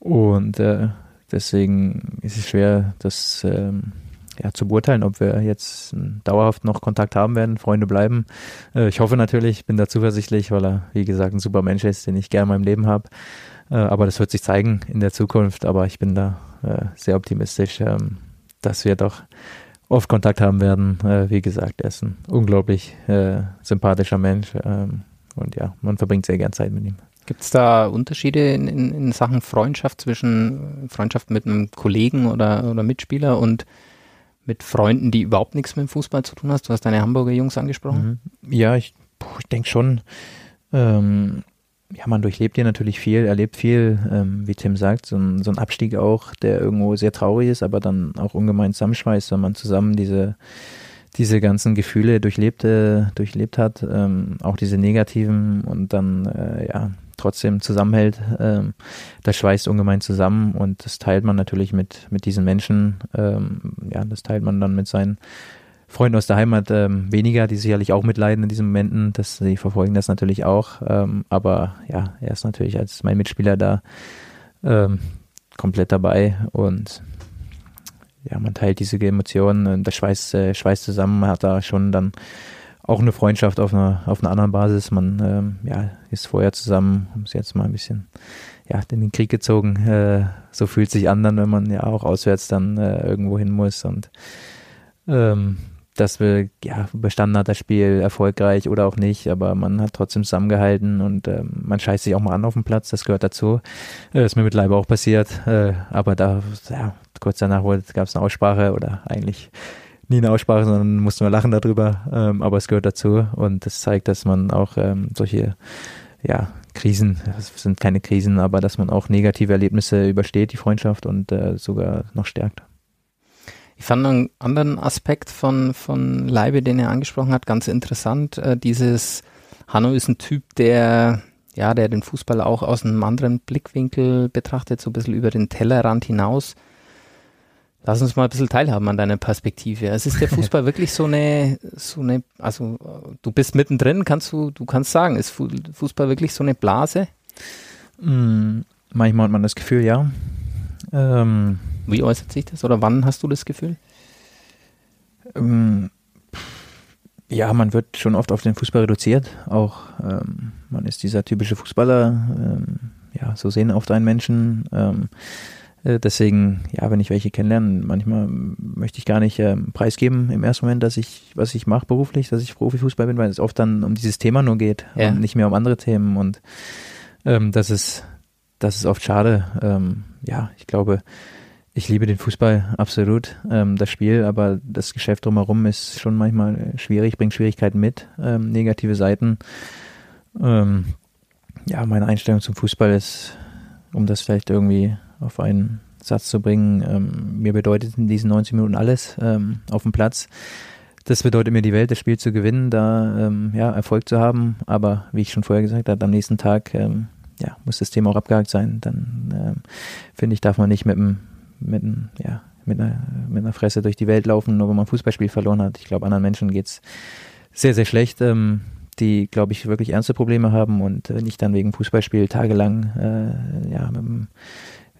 Und äh, deswegen ist es schwer, das ähm, ja, zu beurteilen, ob wir jetzt ähm, dauerhaft noch Kontakt haben werden, Freunde bleiben. Äh, ich hoffe natürlich, bin da zuversichtlich, weil er, wie gesagt, ein super Mensch ist, den ich gerne in meinem Leben habe. Äh, aber das wird sich zeigen in der Zukunft. Aber ich bin da äh, sehr optimistisch, ähm, dass wir doch oft Kontakt haben werden. Äh, wie gesagt, er ist ein unglaublich äh, sympathischer Mensch. Ähm, und ja, man verbringt sehr gern Zeit mit ihm. Gibt es da Unterschiede in, in, in Sachen Freundschaft zwischen Freundschaft mit einem Kollegen oder, oder Mitspieler und mit Freunden, die überhaupt nichts mit dem Fußball zu tun hast? Du hast deine Hamburger Jungs angesprochen. Mhm. Ja, ich, ich denke schon. Ähm, ja, man durchlebt hier natürlich viel, erlebt viel, ähm, wie Tim sagt, so ein, so ein Abstieg auch, der irgendwo sehr traurig ist, aber dann auch ungemein zusammenschweißt, wenn man zusammen diese, diese ganzen Gefühle durchlebt, äh, durchlebt hat, ähm, auch diese negativen und dann äh, ja trotzdem zusammenhält. Ähm, das schweißt ungemein zusammen und das teilt man natürlich mit, mit diesen Menschen. Ähm, ja, das teilt man dann mit seinen Freunden aus der Heimat ähm, weniger, die sicherlich auch mitleiden in diesen Momenten. Das, die verfolgen das natürlich auch. Ähm, aber ja, er ist natürlich als mein Mitspieler da ähm, komplett dabei und ja, man teilt diese Emotionen und das schweißt, äh, schweißt zusammen. Hat da schon dann auch eine Freundschaft auf einer, auf einer anderen Basis. Man ähm, ja, ist vorher zusammen, haben sie jetzt mal ein bisschen ja, in den Krieg gezogen. Äh, so fühlt sich an, dann, wenn man ja auch auswärts dann äh, irgendwo hin muss und ähm, dass wir ja bestanden hat das Spiel erfolgreich oder auch nicht, aber man hat trotzdem zusammengehalten und ähm, man scheißt sich auch mal an auf dem Platz, das gehört dazu. Äh, ist mir mit Leibe auch passiert, äh, aber da ja, kurz danach gab es eine Aussprache oder eigentlich nie eine Aussprache, sondern mussten wir lachen darüber, ähm, aber es gehört dazu und das zeigt, dass man auch ähm, solche ja, Krisen, das sind keine Krisen, aber dass man auch negative Erlebnisse übersteht, die Freundschaft und äh, sogar noch stärkt. Ich fand einen anderen Aspekt von, von Leibe, den er angesprochen hat, ganz interessant. Äh, dieses Hanno ist ein Typ, der, ja, der den Fußball auch aus einem anderen Blickwinkel betrachtet, so ein bisschen über den Tellerrand hinaus. Lass uns mal ein bisschen teilhaben an deiner Perspektive. Es ist der Fußball wirklich so eine, so eine, also du bist mittendrin, kannst du, du kannst sagen, ist Fu- Fußball wirklich so eine Blase? Mm, manchmal hat man das Gefühl, ja. Ähm, Wie äußert sich das oder wann hast du das Gefühl? ähm, ja, man wird schon oft auf den Fußball reduziert. Auch ähm, man ist dieser typische Fußballer. Ähm, ja, so sehen oft einen Menschen. Äh, deswegen, ja, wenn ich welche kennenlerne, manchmal möchte ich gar nicht ähm, preisgeben im ersten Moment, dass ich, was ich mache beruflich, dass ich Profifußball bin, weil es oft dann um dieses Thema nur geht Ja. und nicht mehr um andere Themen. Und ähm, das ist, das ist oft schade. Ähm, ja, ich glaube, ich liebe den Fußball absolut, ähm, das Spiel, aber das Geschäft drumherum ist schon manchmal schwierig, bringt Schwierigkeiten mit, ähm, negative Seiten. Ähm, ja, meine Einstellung zum Fußball ist, um das vielleicht irgendwie auf einen Satz zu bringen, ähm, mir bedeutet in diesen 90 Minuten alles ähm, auf dem Platz. Das bedeutet mir die Welt, das Spiel zu gewinnen, da ähm, ja, Erfolg zu haben. Aber wie ich schon vorher gesagt habe, am nächsten Tag ähm, ja, muss das Thema auch abgehakt sein. Dann ähm, finde ich, darf man nicht mit einem, mit einem, ja, mit einer, mit einer Fresse durch die Welt laufen, nur weil man ein Fußballspiel verloren hat. Ich glaube, anderen Menschen geht's sehr, sehr schlecht, ähm, die, glaube ich, wirklich ernste Probleme haben und äh, nicht dann wegen Fußballspiel tagelang äh, ja, mit einem,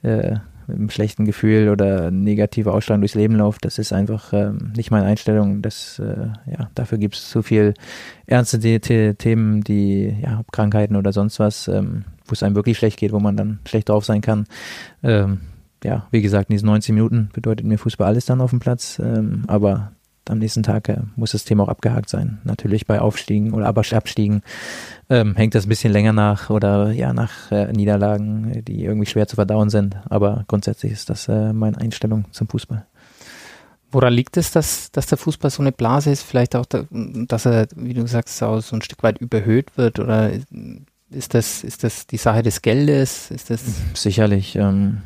äh, mit einem schlechten Gefühl oder negative Ausstrahlung durchs Leben läuft. Das ist einfach ähm, nicht meine Einstellung. Das, äh, ja, dafür gibt es zu viel ernste Themen, die ja, Krankheiten oder sonst was, ähm, wo es einem wirklich schlecht geht, wo man dann schlecht drauf sein kann. Ähm, ja, wie gesagt, in diesen 90 Minuten bedeutet mir Fußball alles dann auf dem Platz. Ähm, aber am nächsten Tag äh, muss das Thema auch abgehakt sein. Natürlich bei Aufstiegen oder aber Abstiegen ähm, hängt das ein bisschen länger nach oder ja nach äh, Niederlagen, die irgendwie schwer zu verdauen sind. Aber grundsätzlich ist das äh, meine Einstellung zum Fußball. Woran liegt es, dass, dass der Fußball so eine Blase ist? Vielleicht auch, da, dass er, wie du sagst, so ein Stück weit überhöht wird? Oder ist das, ist das die Sache des Geldes? Ist das Sicherlich. Ähm,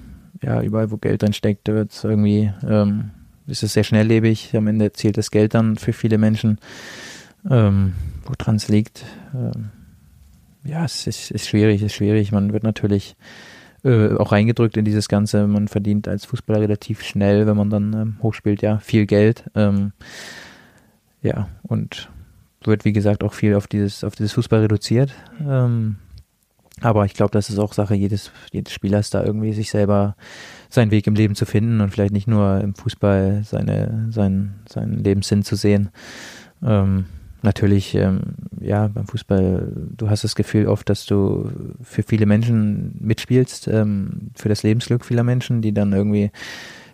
ja, überall, wo Geld drin steckt, wird es irgendwie ähm, ist es sehr schnelllebig. Am Ende zählt das Geld dann für viele Menschen, ähm, woran es liegt. Ähm, ja, es ist, ist schwierig, ist schwierig. Man wird natürlich äh, auch reingedrückt in dieses Ganze. Man verdient als Fußballer relativ schnell, wenn man dann ähm, hochspielt, ja, viel Geld. Ähm, ja, und wird, wie gesagt, auch viel auf dieses, auf dieses Fußball reduziert. Ähm, aber ich glaube, das ist auch Sache jedes, jedes Spielers, da irgendwie sich selber seinen Weg im Leben zu finden und vielleicht nicht nur im Fußball seine, seinen, seinen Lebenssinn zu sehen. Ähm, natürlich, ähm, ja, beim Fußball, du hast das Gefühl oft, dass du für viele Menschen mitspielst, ähm, für das Lebensglück vieler Menschen, die dann irgendwie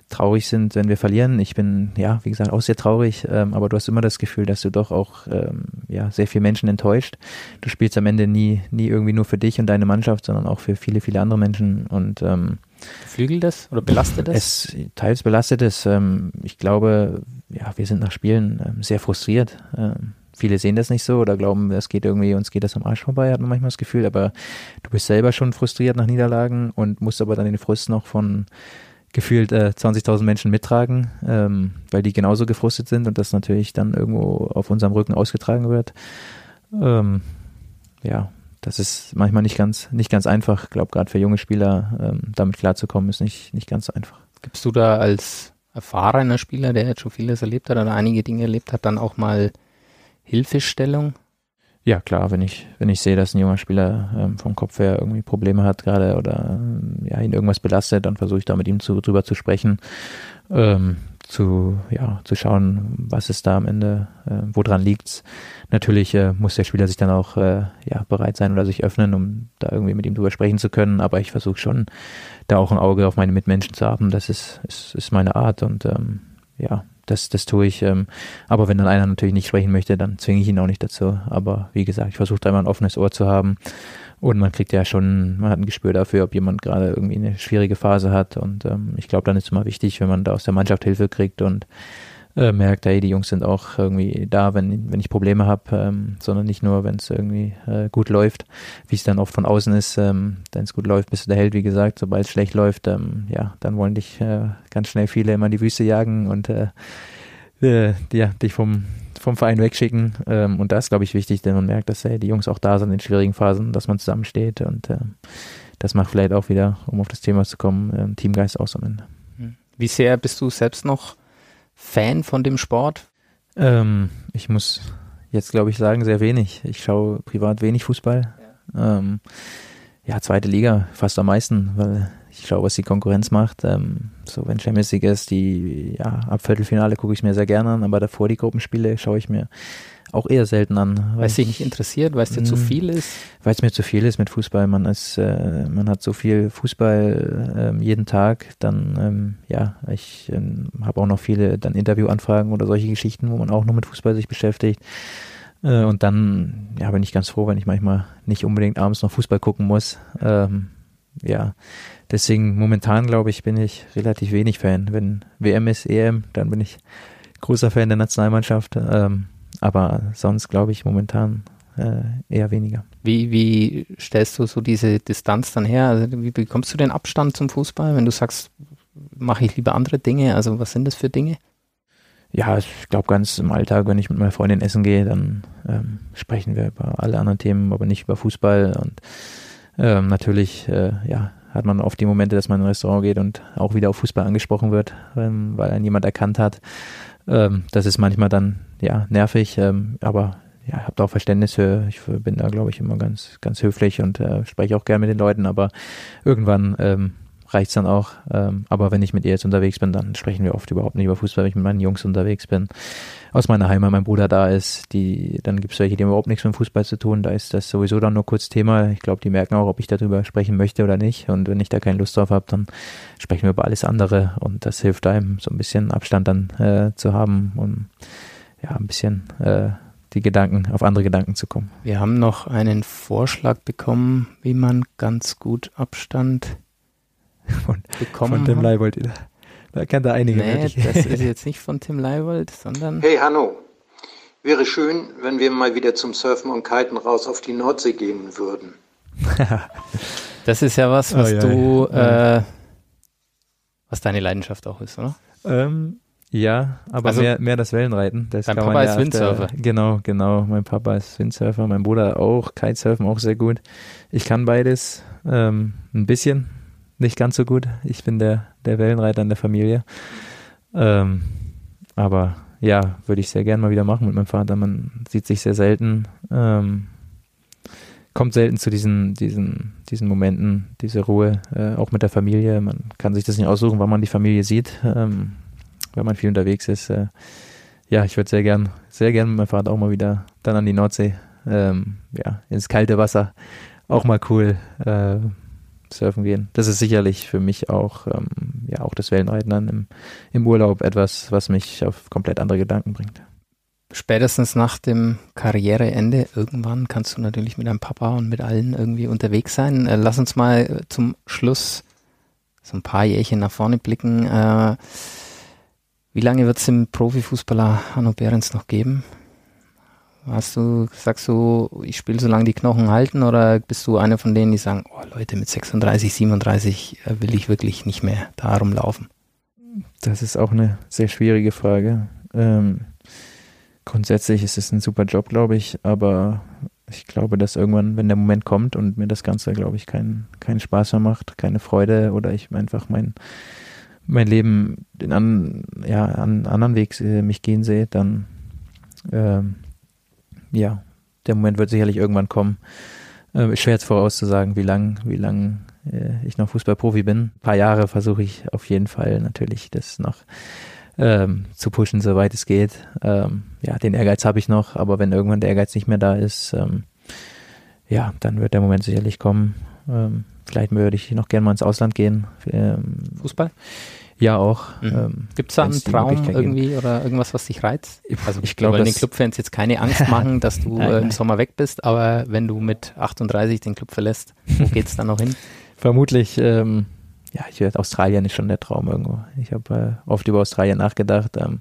traurig sind, wenn wir verlieren. Ich bin, ja, wie gesagt, auch sehr traurig, ähm, aber du hast immer das Gefühl, dass du doch auch, ähm, ja, sehr viele Menschen enttäuscht. Du spielst am Ende nie, nie irgendwie nur für dich und deine Mannschaft, sondern auch für viele, viele andere Menschen und, ähm, Flügelt das oder belastet das? Es teils belastet es. Ähm, ich glaube, ja, wir sind nach Spielen ähm, sehr frustriert. Ähm, viele sehen das nicht so oder glauben, es geht irgendwie, uns geht das am Arsch vorbei, hat man manchmal das Gefühl, aber du bist selber schon frustriert nach Niederlagen und musst aber dann den Frust noch von gefühlt äh, 20.000 Menschen mittragen, ähm, weil die genauso gefrustet sind und das natürlich dann irgendwo auf unserem Rücken ausgetragen wird. Ähm, ja, das ist manchmal nicht ganz, nicht ganz einfach. Ich glaube, gerade für junge Spieler ähm, damit klarzukommen, ist nicht, nicht ganz so einfach. Gibst du da als erfahrener Spieler, der jetzt schon vieles erlebt hat oder einige Dinge erlebt hat, dann auch mal Hilfestellung? Ja, klar, wenn ich, wenn ich sehe, dass ein junger Spieler ähm, vom Kopf her irgendwie Probleme hat gerade oder ähm, ja, ihn irgendwas belastet, dann versuche ich da mit ihm zu, drüber zu sprechen, ähm, zu, ja, zu schauen, was ist da am Ende, äh, woran liegt's. Natürlich äh, muss der Spieler sich dann auch äh, ja, bereit sein oder sich öffnen, um da irgendwie mit ihm drüber sprechen zu können, aber ich versuche schon, da auch ein Auge auf meine Mitmenschen zu haben. Das ist, ist, ist meine Art und ähm, ja, das, das tue ich. Ähm, aber wenn dann einer natürlich nicht sprechen möchte, dann zwinge ich ihn auch nicht dazu. Aber wie gesagt, ich versuche da immer ein offenes Ohr zu haben. Und man kriegt ja schon, man hat ein Gespür dafür, ob jemand gerade irgendwie eine schwierige Phase hat. Und ähm, ich glaube, dann ist es immer wichtig, wenn man da aus der Mannschaft Hilfe kriegt und äh, merkt, hey, die Jungs sind auch irgendwie da, wenn, wenn ich Probleme habe, ähm, sondern nicht nur, wenn es irgendwie äh, gut läuft, wie es dann oft von außen ist. Ähm, wenn es gut läuft, bist du der Held, wie gesagt. Sobald es schlecht läuft, ähm, ja, dann wollen dich äh, ganz schnell viele immer in die Wüste jagen und äh, äh, ja, dich vom, vom Verein wegschicken. Ähm, und das ist, glaube ich, wichtig, denn man merkt, dass hey, die Jungs auch da sind in schwierigen Phasen, dass man zusammensteht und äh, das macht vielleicht auch wieder, um auf das Thema zu kommen, äh, Teamgeist aus am Ende. Wie sehr bist du selbst noch Fan von dem Sport? Ähm, ich muss jetzt, glaube ich, sagen, sehr wenig. Ich schaue privat wenig Fußball. Ja. Ähm, ja, zweite Liga fast am meisten, weil ich schaue, was die Konkurrenz macht. Ähm, so, wenn Champions League ist, die, ja, ab Viertelfinale gucke ich mir sehr gerne an, aber davor die Gruppenspiele schaue ich mir auch eher selten an. Weil es dich nicht interessiert, weil es dir zu hm. viel ist? Weil es mir zu viel ist mit Fußball. Man ist, äh, man hat so viel Fußball äh, jeden Tag. Dann, ähm, ja, ich äh, habe auch noch viele dann Interviewanfragen oder solche Geschichten, wo man auch noch mit Fußball sich beschäftigt. Äh, und dann, ja, bin ich ganz froh, wenn ich manchmal nicht unbedingt abends noch Fußball gucken muss. Ähm, ja, deswegen momentan glaube ich, bin ich relativ wenig Fan. Wenn WM ist, EM, dann bin ich großer Fan der Nationalmannschaft. Ähm, aber sonst glaube ich momentan äh, eher weniger. Wie, wie stellst du so diese Distanz dann her? Also wie bekommst du den Abstand zum Fußball, wenn du sagst, mache ich lieber andere Dinge? Also was sind das für Dinge? Ja, ich glaube ganz im Alltag, wenn ich mit meiner Freundin essen gehe, dann ähm, sprechen wir über alle anderen Themen, aber nicht über Fußball. Und ähm, natürlich, äh, ja, hat man oft die Momente, dass man in ein Restaurant geht und auch wieder auf Fußball angesprochen wird, ähm, weil einen jemand erkannt hat. Ähm, das ist manchmal dann ja nervig, ähm, aber ja, habt auch Verständnis für, ich bin da glaube ich immer ganz, ganz höflich und äh, spreche auch gerne mit den Leuten, aber irgendwann ähm, reicht's dann auch. Ähm, aber wenn ich mit ihr jetzt unterwegs bin, dann sprechen wir oft überhaupt nicht über Fußball, wenn ich mit meinen Jungs unterwegs bin. Aus meiner Heimat, mein Bruder da ist, die, dann gibt's welche, die haben überhaupt nichts mit Fußball zu tun. Da ist das sowieso dann nur kurz Thema. Ich glaube, die merken auch, ob ich darüber sprechen möchte oder nicht. Und wenn ich da keine Lust drauf habe, dann sprechen wir über alles andere. Und das hilft einem, so ein bisschen Abstand dann äh, zu haben und ja, ein bisschen äh, die Gedanken, auf andere Gedanken zu kommen. Wir haben noch einen Vorschlag bekommen, wie man ganz gut Abstand von, bekommen von hat. Leibold. Da kennt er einige. Nee, wirklich. das ist jetzt nicht von Tim Leibold, sondern Hey Hanno, wäre schön, wenn wir mal wieder zum Surfen und Kiten raus auf die Nordsee gehen würden. das ist ja was, was Oh, ja, du, ja. Äh, was deine Leidenschaft auch ist, oder? Ähm, ja, aber Also- mehr, mehr das Wellenreiten. Das kann Papa man ist ja auf Windsurfer. Der, genau, genau. Mein Papa ist Windsurfer, mein Bruder auch, Kitesurfen auch sehr gut. Ich kann beides ähm, ein bisschen, nicht ganz so gut. Ich bin der, der Wellenreiter in der Familie. Ähm, aber ja, würde ich sehr gern mal wieder machen mit meinem Vater. Man sieht sich sehr selten. Ähm, kommt selten zu diesen, diesen, diesen Momenten, diese Ruhe, äh, auch mit der Familie. Man kann sich das nicht aussuchen, wann man die Familie sieht, ähm, wenn man viel unterwegs ist. Äh, ja, ich würde sehr gern, sehr gern mit meinem Vater auch mal wieder dann an die Nordsee, ähm, ja, ins kalte Wasser. Auch mal cool äh, surfen gehen. Das ist sicherlich für mich auch, ähm, ja, auch das Wellenreiten im, im Urlaub etwas, was mich auf komplett andere Gedanken bringt. Spätestens nach dem Karriereende irgendwann kannst du natürlich mit deinem Papa und mit allen irgendwie unterwegs sein. Äh, lass uns mal äh, zum Schluss so ein paar Jährchen nach vorne blicken. Äh, wie lange wird es dem Profifußballer Hanno Behrens noch geben? Hast du, sagst du, ich spiele solange die Knochen halten oder bist du einer von denen, die sagen, oh Leute, mit 36, 37 äh, will ich wirklich nicht mehr da rumlaufen? Das ist auch eine sehr schwierige Frage. Ähm, grundsätzlich ist es ein super Job, glaube ich, aber ich glaube, dass irgendwann, wenn der Moment kommt und mir das Ganze, glaube ich, keinen keinen Spaß mehr macht, keine Freude oder ich einfach mein, mein Leben den an, ja, an anderen Weg äh, mich gehen sehe, dann ähm, ja, der Moment wird sicherlich irgendwann kommen. Äh, schwer jetzt vorauszusagen, wie lang, wie lang äh, ich noch Fußballprofi bin. Ein paar Jahre versuche ich auf jeden Fall natürlich das noch ähm, zu pushen, soweit es geht. Ähm, ja, den Ehrgeiz habe ich noch, aber wenn irgendwann der Ehrgeiz nicht mehr da ist, ähm, ja, dann wird der Moment sicherlich kommen. Ähm, vielleicht würde ich noch gerne mal ins Ausland gehen. Ähm, Fußball? Ja, auch. Mhm. Ähm, Gibt es da einen Traum irgendwie oder irgendwas, was dich reizt? Also ich glaube, den Clubfans jetzt keine Angst machen, dass du Nein, äh, im nein. Sommer weg bist, aber wenn du mit 38 den Club verlässt, wo geht's dann noch hin? Vermutlich, ähm, ja, ich werde Australien ist schon der Traum irgendwo. Ich habe äh, oft über Australien nachgedacht. Ähm,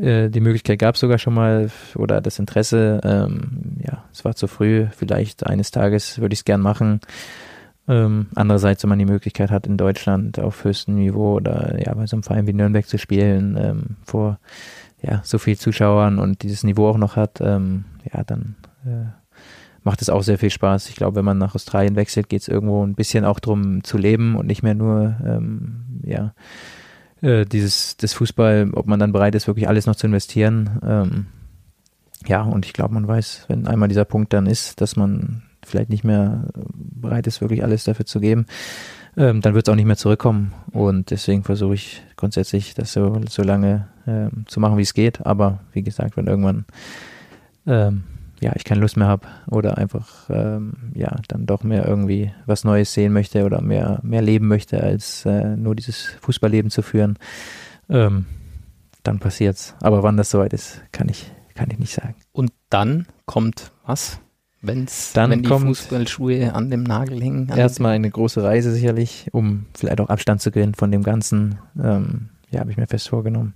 äh, die Möglichkeit gab es sogar schon mal oder das Interesse. Ähm, ja, es war zu früh. Vielleicht eines Tages würde ich es gern machen. Ähm, andererseits, wenn man die Möglichkeit hat, in Deutschland auf höchstem Niveau oder ja bei so einem Verein wie Nürnberg zu spielen, ähm, vor ja so viel Zuschauern und dieses Niveau auch noch hat, ähm, ja, dann äh, macht es auch sehr viel Spaß. Ich glaube, wenn man nach Australien wechselt, geht es irgendwo ein bisschen auch drum zu leben und nicht mehr nur, ähm, ja, äh, dieses, das Fußball, ob man dann bereit ist, wirklich alles noch zu investieren. Ähm, ja, und ich glaube, man weiß, wenn einmal dieser Punkt dann ist, dass man vielleicht nicht mehr bereit ist, wirklich alles dafür zu geben, ähm, dann wird es auch nicht mehr zurückkommen. Und deswegen versuche ich grundsätzlich, das so, so lange ähm, zu machen, wie es geht. Aber wie gesagt, wenn irgendwann ähm, ja, ich keine Lust mehr habe oder einfach ähm, ja dann doch mehr irgendwie was Neues sehen möchte oder mehr mehr leben möchte als äh, nur dieses Fußballleben zu führen, ähm, dann passiert's. Aber wann das soweit ist, kann ich kann ich nicht sagen. Und dann kommt was? Wenn's, Dann wenn die kommt- Fußballschuhe an dem Nagel hängen? Erstmal eine große Reise sicherlich, um vielleicht auch Abstand zu gewinnen von dem Ganzen. Ähm, ja, habe ich mir fest vorgenommen.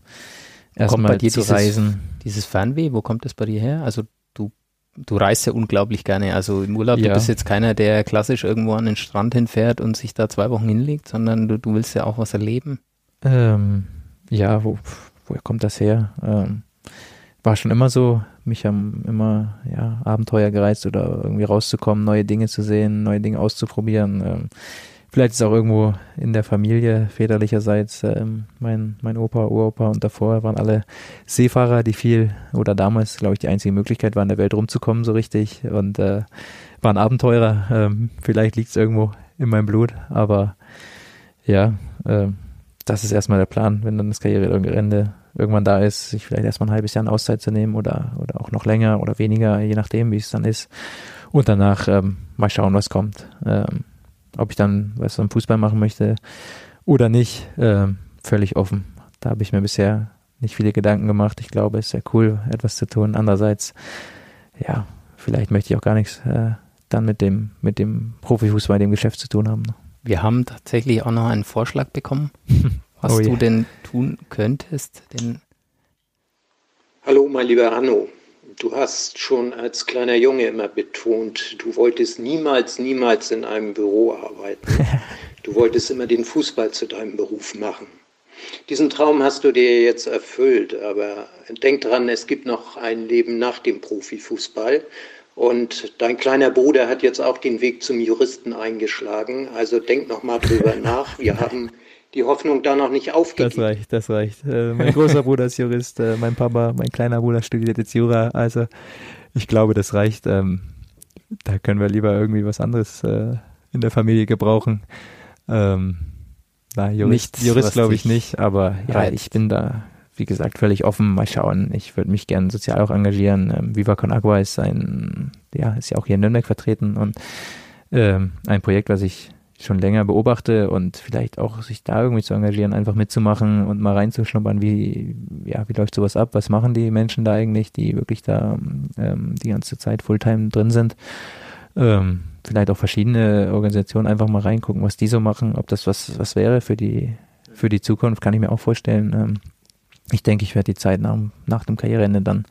Erstmal dir zu dieses- reisen. Dieses Fernweh, wo kommt das bei dir her? Also du du reist ja unglaublich gerne. Also im Urlaub, Ja. du bist jetzt keiner, der klassisch irgendwo an den Strand hinfährt und sich da zwei Wochen hinlegt, sondern du, du willst ja auch was erleben. Ähm, ja, wo, woher kommt das her? Ähm, war schon immer so, mich haben immer ja, Abenteuer gereizt oder irgendwie rauszukommen, neue Dinge zu sehen, neue Dinge auszuprobieren. Ähm, vielleicht ist auch irgendwo in der Familie väterlicherseits ähm, mein, mein Opa, Uropa und davor waren alle Seefahrer, die viel oder damals, glaube ich, die einzige Möglichkeit war, in der Welt rumzukommen so richtig und äh, waren Abenteurer. Ähm, vielleicht liegt es irgendwo in meinem Blut, aber ja, ähm, das ist erstmal der Plan, wenn dann das Karriereende irgendwann da ist, sich vielleicht erstmal ein halbes Jahr eine Auszeit zu nehmen oder, oder auch noch länger oder weniger, je nachdem, wie es dann ist. Und danach ähm, mal schauen, was kommt. Ähm, ob ich dann was am Fußball machen möchte oder nicht, ähm, völlig offen. Da habe ich mir bisher nicht viele Gedanken gemacht. Ich glaube, es ist sehr cool, etwas zu tun. Andererseits, ja, vielleicht möchte ich auch gar nichts äh, dann mit dem, mit dem Profifußball, dem Geschäft zu tun haben. Wir haben tatsächlich auch noch einen Vorschlag bekommen, was Oh du je. denn tun könntest. Denn Hallo, mein lieber Hanno. Du hast schon als kleiner Junge immer betont, du wolltest niemals, niemals in einem Büro arbeiten. Du wolltest immer den Fußball zu deinem Beruf machen. Diesen Traum hast du dir jetzt erfüllt, aber denk dran, es gibt noch ein Leben nach dem Profifußball. Und dein kleiner Bruder hat jetzt auch den Weg zum Juristen eingeschlagen. Also denk noch mal drüber nach. Wir haben die Hoffnung da noch nicht Das aufgegeben. reicht, das reicht. Äh, mein großer Bruder ist Jurist, äh, mein Papa, mein kleiner Bruder studiert jetzt Jura. Also ich glaube, das reicht. Ähm, da können wir lieber irgendwie was anderes äh, in der Familie gebrauchen. Ähm, na, Jurist, Nichts, Jurist glaube ich nicht, aber ja, reizt. ich bin da, wie gesagt, völlig offen. Mal schauen. Ich würde mich gerne sozial auch engagieren. Ähm, Viva Con Agua ist ein, ja, ist ja auch hier in Nürnberg vertreten und ähm, ein Projekt, was ich schon länger beobachte und vielleicht auch sich da irgendwie zu engagieren, einfach mitzumachen und mal reinzuschnuppern, wie, ja, wie läuft sowas ab, was machen die Menschen da eigentlich, die wirklich da ähm, die ganze Zeit Fulltime drin sind. Ähm, vielleicht auch verschiedene Organisationen einfach mal reingucken, was die so machen, ob das was, was wäre für die, für die Zukunft, kann ich mir auch vorstellen. Ähm, ich denke, ich werde die Zeit nach, nach dem Karriereende dann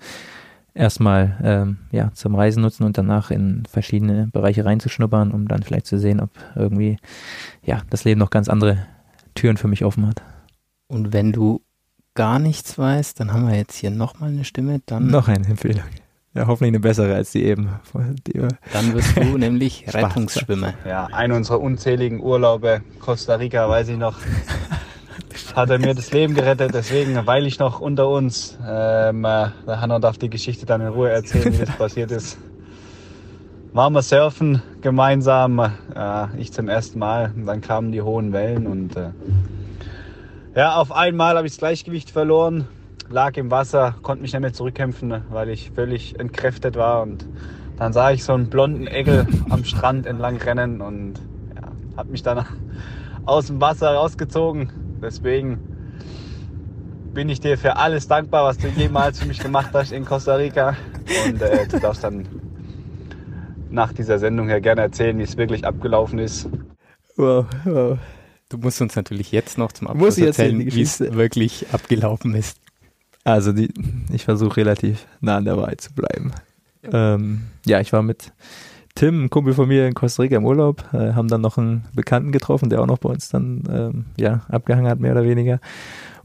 erstmal ähm, ja, zum Reisen nutzen und danach in verschiedene Bereiche reinzuschnuppern, um dann vielleicht zu sehen, ob irgendwie ja, das Leben noch ganz andere Türen für mich offen hat. und wenn du gar nichts weißt, dann haben wir jetzt hier nochmal eine Stimme. Dann, Noch eine Empfehlung. Ja, hoffentlich eine bessere als die eben. Die, dann wirst du nämlich. Rettungsschwimmer. Ja, einer unserer unzähligen Urlaube, Costa Rica, weiß ich noch, hat er mir das Leben gerettet. Deswegen, weil ich noch unter uns, ähm, äh, der Hanno darf die Geschichte dann in Ruhe erzählen, wie das passiert ist. Waren wir surfen gemeinsam, äh, ich zum ersten Mal, und dann kamen die hohen Wellen und äh, ja, auf einmal habe ich das Gleichgewicht verloren, lag im Wasser, konnte mich nicht mehr zurückkämpfen, weil ich völlig entkräftet war und dann sah ich so einen blonden Egel am Strand entlang rennen und ja, habe mich dann aus dem Wasser rausgezogen. Deswegen bin ich dir für alles dankbar, was du jemals für mich gemacht hast in Costa Rica. Und äh, du darfst dann nach dieser Sendung her gerne erzählen, wie es wirklich abgelaufen ist. wow, wow. Du musst uns natürlich jetzt noch zum Abschluss ich erzählen, wie es wirklich abgelaufen ist. Also die, ich versuche relativ nah an der Wahrheit zu bleiben. Ähm, ja, ich war mit Tim, ein Kumpel von mir in Costa Rica im Urlaub, äh, haben dann noch einen Bekannten getroffen, der auch noch bei uns dann ähm, ja, abgehangen hat, mehr oder weniger.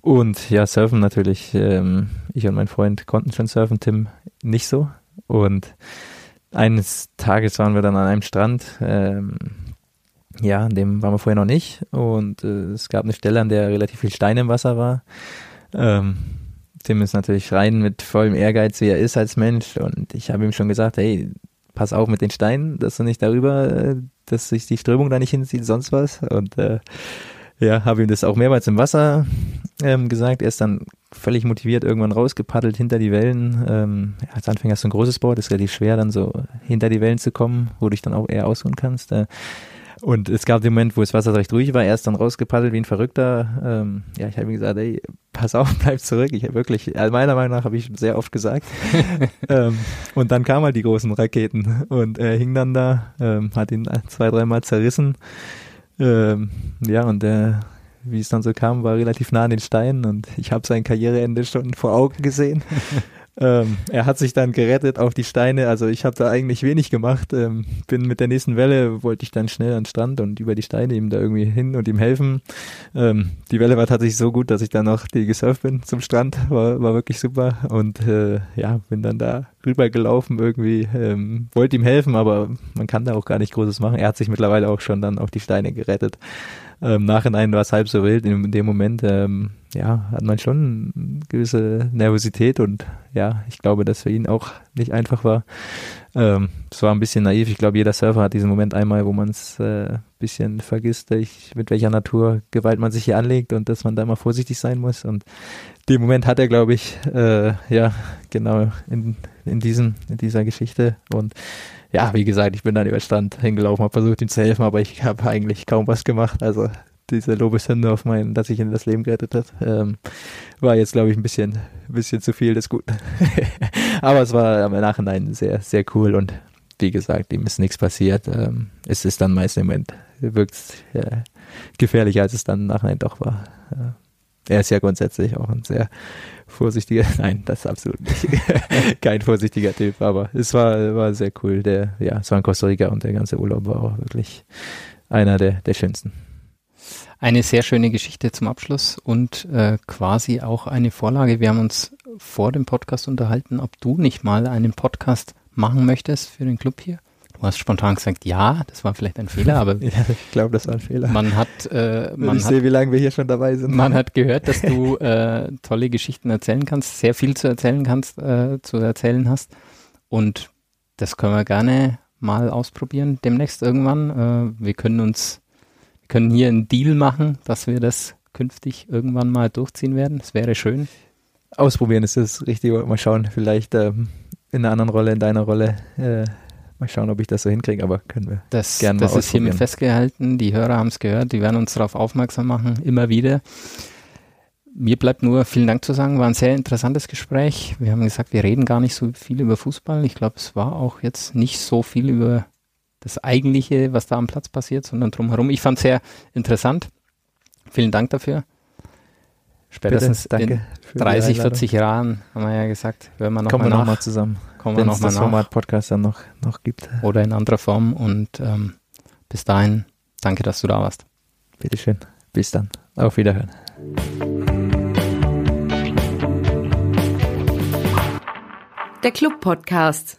Und ja, surfen natürlich. Ähm, ich und mein Freund konnten schon surfen, Tim nicht so. Und eines Tages waren wir dann an einem Strand. Ähm, ja, an dem waren wir vorher noch nicht. Und äh, es gab eine Stelle, an der relativ viel Stein im Wasser war. Ähm, Tim ist natürlich rein mit vollem Ehrgeiz, wie er ist als Mensch. Und ich habe ihm schon gesagt, hey, pass auf mit den Steinen, dass du nicht darüber, äh, dass sich die Strömung da nicht hinzieht, sonst was. Und äh, ja, habe ihm das auch mehrmals im Wasser ähm, gesagt. Er ist dann völlig motiviert irgendwann rausgepaddelt hinter die Wellen. Ähm, als Anfänger hast du ein großes Board, ist relativ schwer, dann so hinter die Wellen zu kommen, wo du dich dann auch eher ausruhen kannst. Äh, und es gab den Moment, wo das Wasser recht ruhig war, er ist dann rausgepaddelt wie ein Verrückter. Ähm, ja, ich habe ihm gesagt, ey, pass auf, bleib zurück. Ich habe wirklich, also meiner Meinung nach habe ich sehr oft gesagt. ähm, und dann kamen halt die großen Raketen und er hing dann da, ähm, hat ihn zwei, dreimal zerrissen. Ähm, ja, und äh, wie es dann so kam, war relativ nah an den Steinen und ich habe sein Karriereende schon vor Augen gesehen. Ähm, er hat sich dann gerettet auf die Steine. Also ich habe da eigentlich wenig gemacht. Ähm, bin mit der nächsten Welle, wollte ich dann schnell an den Strand und über die Steine ihm da irgendwie hin und ihm helfen. Ähm, die Welle war tatsächlich so gut, dass ich dann noch die gesurft bin zum Strand. War, war wirklich super. Und äh, ja, bin dann da rübergelaufen irgendwie. Ähm, wollte ihm helfen, aber man kann da auch gar nicht Großes machen. Er hat sich mittlerweile auch schon dann auf die Steine gerettet. Ähm, Nachhinein war es halb so wild. In, in dem Moment, ähm, ja, hat man schon eine gewisse Nervosität und ja, ich glaube, dass für ihn auch nicht einfach war. Ähm, es war ein bisschen naiv. Ich glaube, jeder Surfer hat diesen Moment einmal, wo man es äh, bisschen vergisst, ich, mit welcher Naturgewalt man sich hier anlegt und dass man da immer vorsichtig sein muss. Und den Moment hat er, glaube ich, äh, ja, genau in, in, diesem, in dieser Geschichte. Und ja, wie gesagt, ich bin dann über Stand hingelaufen, habe versucht, ihm zu helfen, aber ich habe eigentlich kaum was gemacht. Also diese Lobeshymne auf meinen, dass ich ihn das Leben gerettet hat, ähm, war jetzt, glaube ich, ein bisschen, bisschen zu viel des Guten. aber es war im Nachhinein sehr, sehr cool und wie gesagt, ihm ist nichts passiert. Ähm, es ist dann meist im Moment, wirkt äh, gefährlicher, als es dann im Nachhinein doch war. Äh, er ist ja grundsätzlich auch ein sehr vorsichtiger, nein, das ist absolut nicht, kein vorsichtiger Typ, aber es war, war sehr cool. Der, ja, es war in Costa Rica und der ganze Urlaub war auch wirklich einer der, der schönsten. Eine sehr schöne Geschichte zum Abschluss und äh, quasi auch eine Vorlage. Wir haben uns vor dem Podcast unterhalten, ob du nicht mal einen Podcast machen möchtest für den Club hier. Du hast spontan gesagt, ja, das war vielleicht ein Fehler, aber ja, ich glaube, das war ein Fehler. Man hat, äh, man ich hat, sehe, wie lange wir hier schon dabei sind. Man hat gehört, dass du äh, tolle Geschichten erzählen kannst, sehr viel zu erzählen kannst, äh, zu erzählen hast. Und das können wir gerne mal ausprobieren demnächst irgendwann. Äh, wir können uns, wir können hier einen Deal machen, dass wir das künftig irgendwann mal durchziehen werden. Das wäre schön. Ausprobieren ist das Richtige. Mal schauen, vielleicht ähm, in einer anderen Rolle, in deiner Rolle äh, Mal schauen, ob ich das so hinkriege, aber können wir das, gerne mal Das ist hiermit festgehalten. Die Hörer haben es gehört. Die werden uns darauf aufmerksam machen, immer wieder. Mir bleibt nur vielen Dank zu sagen. War ein sehr interessantes Gespräch. Wir haben gesagt, wir reden gar nicht so viel über Fußball. Ich glaube, es war auch jetzt nicht so viel über das Eigentliche, was da am Platz passiert, sondern drumherum. Ich fand es sehr interessant. Vielen Dank dafür. Spätestens in 30, 40 Jahren, haben wir ja gesagt, hören wir nochmal. Noch zusammen kommen wir nochmal nach. Format Podcast dann noch, noch gibt. Oder in anderer Form. Und ähm, bis dahin, danke, dass du da warst. Bitteschön. Bis dann. Auf Wiederhören. Der Club Podcast.